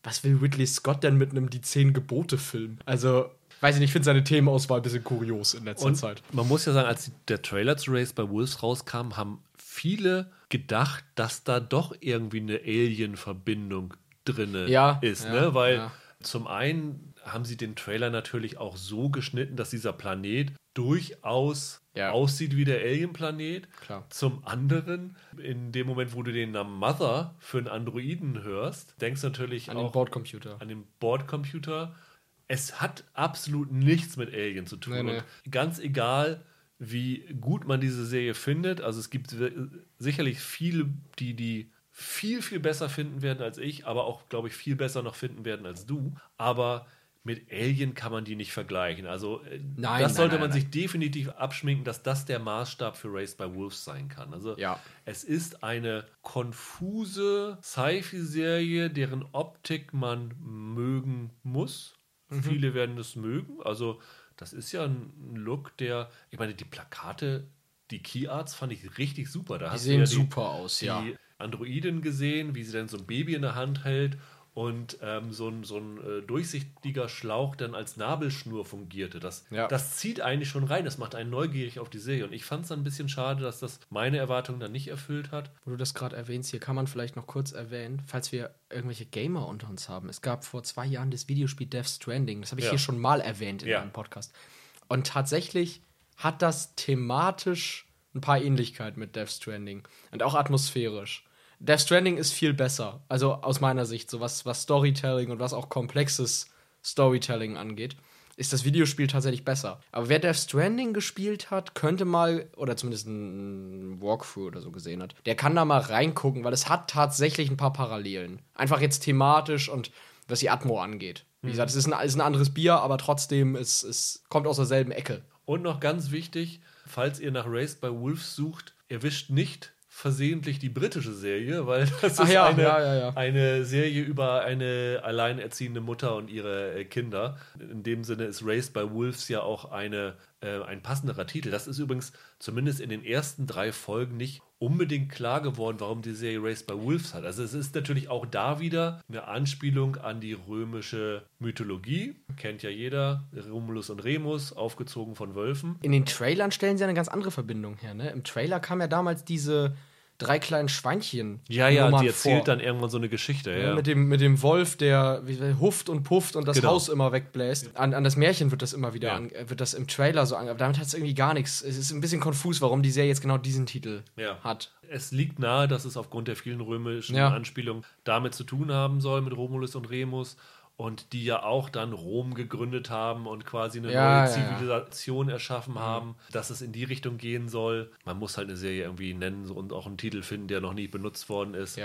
was will Ridley Scott denn mit einem Die Zehn Gebote-Film? Also, weiß ich nicht, ich finde seine Themenauswahl ein bisschen kurios in letzter Und Zeit. man muss ja sagen, als der Trailer zu Race by Wolves rauskam, haben viele gedacht, dass da doch irgendwie eine Alien-Verbindung drinne Ja, ist. ja, ne? Weil ja. zum einen haben sie den Trailer natürlich auch so geschnitten, dass dieser Planet durchaus aussieht wie der Alien-Planet. Zum anderen, in dem Moment, wo du den Namen Mother für einen Androiden hörst, denkst du natürlich An den auch Bordcomputer. an dem Bordcomputer. Es hat absolut nichts mit Alien zu tun. Nee, nee. Und ganz egal, wie gut man diese Serie findet, also es gibt sicherlich viele, die die viel, viel besser finden werden als ich, aber auch, glaube ich, viel besser noch finden werden als du. Aber mit Alien kann man die nicht vergleichen. Also äh, Nein, das sollte nein, man nein. sich definitiv abschminken, dass das der Maßstab für Race by Wolves sein kann. Also Ja. es ist eine konfuse Sci-Fi-Serie, deren Optik man mögen muss. Mhm. Viele werden es mögen. Also, das ist ja ein Look, der, ich meine, die Plakate, die Keyarts fand ich richtig super. Da Die sehen ja super aus, die ja. Androidin gesehen, wie sie dann so ein Baby in der Hand hält und ähm, so ein, so ein äh, durchsichtiger Schlauch dann als Nabelschnur fungierte. Das, Ja. das zieht eigentlich schon rein, das macht einen neugierig auf die Serie. Und ich fand es dann ein bisschen schade, dass das meine Erwartungen dann nicht erfüllt hat. Wo du das gerade erwähnst, hier kann man vielleicht noch kurz erwähnen, falls wir irgendwelche Gamer unter uns haben. Es gab vor zwei Jahren das Videospiel Death Stranding. Das habe ich Ja. hier schon mal erwähnt in Ja. einem Podcast. Und tatsächlich hat das thematisch ein paar Ähnlichkeiten mit Death Stranding und auch atmosphärisch. Death Stranding ist viel besser, also aus meiner Sicht, so was, was Storytelling und was auch komplexes Storytelling angeht, ist das Videospiel tatsächlich besser. Aber wer Death Stranding gespielt hat, könnte mal, oder zumindest ein Walkthrough oder so gesehen hat, der kann da mal reingucken, weil es hat tatsächlich ein paar Parallelen. Einfach jetzt thematisch und was die Atmo angeht. Wie gesagt, es ist ein, ist ein anderes Bier, aber trotzdem, es, es kommt aus derselben Ecke. Und noch ganz wichtig, falls ihr nach Race by Wolves sucht, erwischt nicht versehentlich die britische Serie, weil [LAUGHS] das Ach ist ja, eine, ja, ja, ja. eine Serie über eine alleinerziehende Mutter und ihre äh, Kinder. In dem Sinne ist Race by Wolves ja auch eine, äh, ein passenderer Titel. Das ist übrigens zumindest in den ersten drei Folgen nicht unbedingt klar geworden, warum die Serie Race by Wolves hat. Also es ist natürlich auch da wieder eine Anspielung an die römische Mythologie. Kennt ja jeder, Romulus und Remus, aufgezogen von Wölfen. In den Trailern stellen sie eine ganz andere Verbindung her. Ne? Im Trailer kam ja damals diese drei kleinen Schweinchen. Ja, ja, Nummern die erzählt vor. dann irgendwann so eine Geschichte. Ja. Mit, dem, mit dem Wolf, der hufft und pufft und das Genau. Haus immer wegbläst. An, an das Märchen wird das immer wieder, Ja. an, wird das im Trailer so ange... Aber damit hat es irgendwie gar nichts. Es ist ein bisschen konfus, warum die Serie jetzt genau diesen Titel Ja. hat. Es liegt nahe, dass es aufgrund der vielen römischen. Anspielungen damit zu tun haben soll, mit Romulus und Remus. Und die ja auch dann Rom gegründet haben und quasi eine Ja, neue ja, ja. Zivilisation erschaffen haben, dass es in die Richtung gehen soll. Man muss halt eine Serie irgendwie nennen und auch einen Titel finden, der noch nie benutzt worden ist.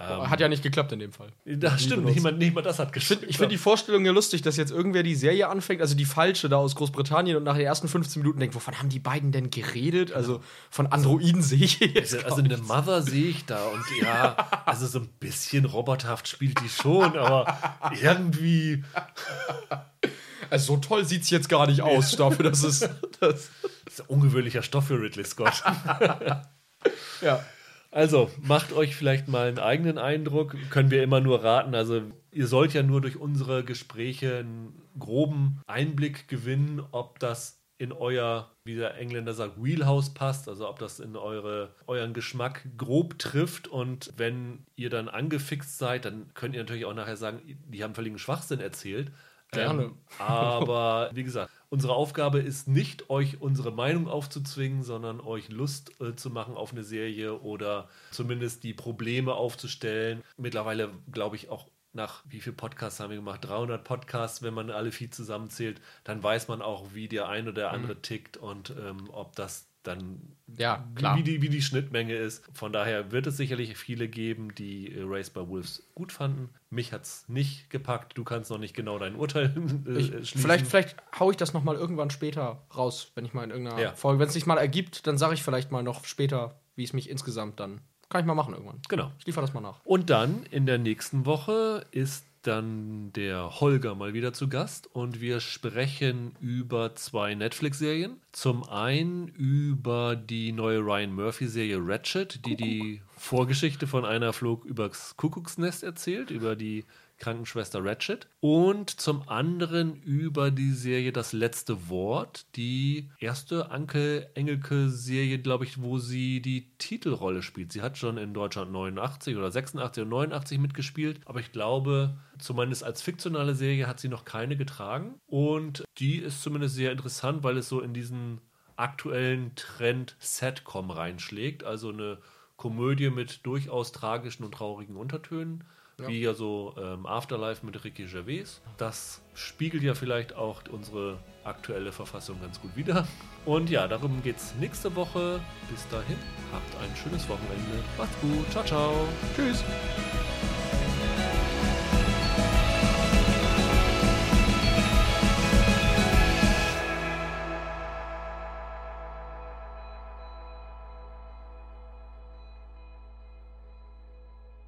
Ähm, hat ja nicht geklappt in dem Fall. Das stimmt, nicht mal, nicht mal das hat geschafft. Ich finde die Vorstellung ja lustig, dass jetzt irgendwer die Serie anfängt, also die falsche da aus Großbritannien und nach den ersten 15 Minuten denkt, wovon haben die beiden denn geredet? Also von Androiden sehe ich jetzt. Also, also eine Mother sehe ich da und ja, also so ein bisschen roboterhaft spielt die schon, aber irgendwie [LAUGHS] Also so toll sieht es jetzt gar nicht aus, dafür, dass es. [LAUGHS] Das, ist ein ungewöhnlicher Stoff für Ridley Scott. [LAUGHS] ja. Also, macht euch vielleicht mal einen eigenen Eindruck. Können wir immer nur raten. Also, ihr sollt ja nur durch unsere Gespräche einen groben Einblick gewinnen, ob das in euer, wie der Engländer sagt, Wheelhouse passt, also ob das in eure, euren Geschmack grob trifft. Und wenn ihr dann angefixt seid, dann könnt ihr natürlich auch nachher sagen, die haben völligen Schwachsinn erzählt. Gerne. Ähm, aber wie gesagt, unsere Aufgabe ist nicht, euch unsere Meinung aufzuzwingen, sondern euch Lust äh, zu machen auf eine Serie oder zumindest die Probleme aufzustellen. Mittlerweile, glaube ich, auch nach wie viel Podcasts haben wir gemacht? 300 Podcasts, wenn man alle viel zusammenzählt, dann weiß man auch, wie der ein oder andere mhm. tickt und ähm, ob das dann ja, klar. Wie, die, wie die Schnittmenge ist. Von daher wird es sicherlich viele geben, die Race by Wolves gut fanden. Mich hat es nicht gepackt. Du kannst noch nicht genau dein Urteil äh, ich, schließen. Vielleicht, vielleicht haue ich das nochmal irgendwann später raus, wenn ich mal in irgendeiner ja. Folge, wenn es sich mal ergibt, dann sage ich vielleicht mal noch später, wie es mich insgesamt dann. Kann ich mal machen irgendwann. Genau. Ich liefere das mal nach. Und dann in der nächsten Woche ist dann der Holger mal wieder zu Gast und wir sprechen über zwei Netflix-Serien. Zum einen über die neue Ryan Murphy-Serie Ratchet, die Kuckuck. die Vorgeschichte von einer Flug übers Kuckucksnest erzählt, über die Krankenschwester Ratchet. Und zum anderen über die Serie Das letzte Wort, die erste Anke Engelke-Serie, glaube ich, wo sie die Titelrolle spielt. Sie hat schon in Deutschland 89 oder 86 oder 89 mitgespielt, aber ich glaube, zumindest als fiktionale Serie hat sie noch keine getragen. Und die ist zumindest sehr interessant, weil es so in diesen aktuellen Trend Setcom reinschlägt. Also eine Komödie mit durchaus tragischen und traurigen Untertönen ja. wie ja so ähm, Afterlife mit Ricky Gervais. Das spiegelt ja vielleicht auch unsere aktuelle Verfassung ganz gut wider. Und ja, darum geht es nächste Woche. Bis dahin, habt ein schönes Wochenende. Macht's gut. Ciao, ciao. Tschüss.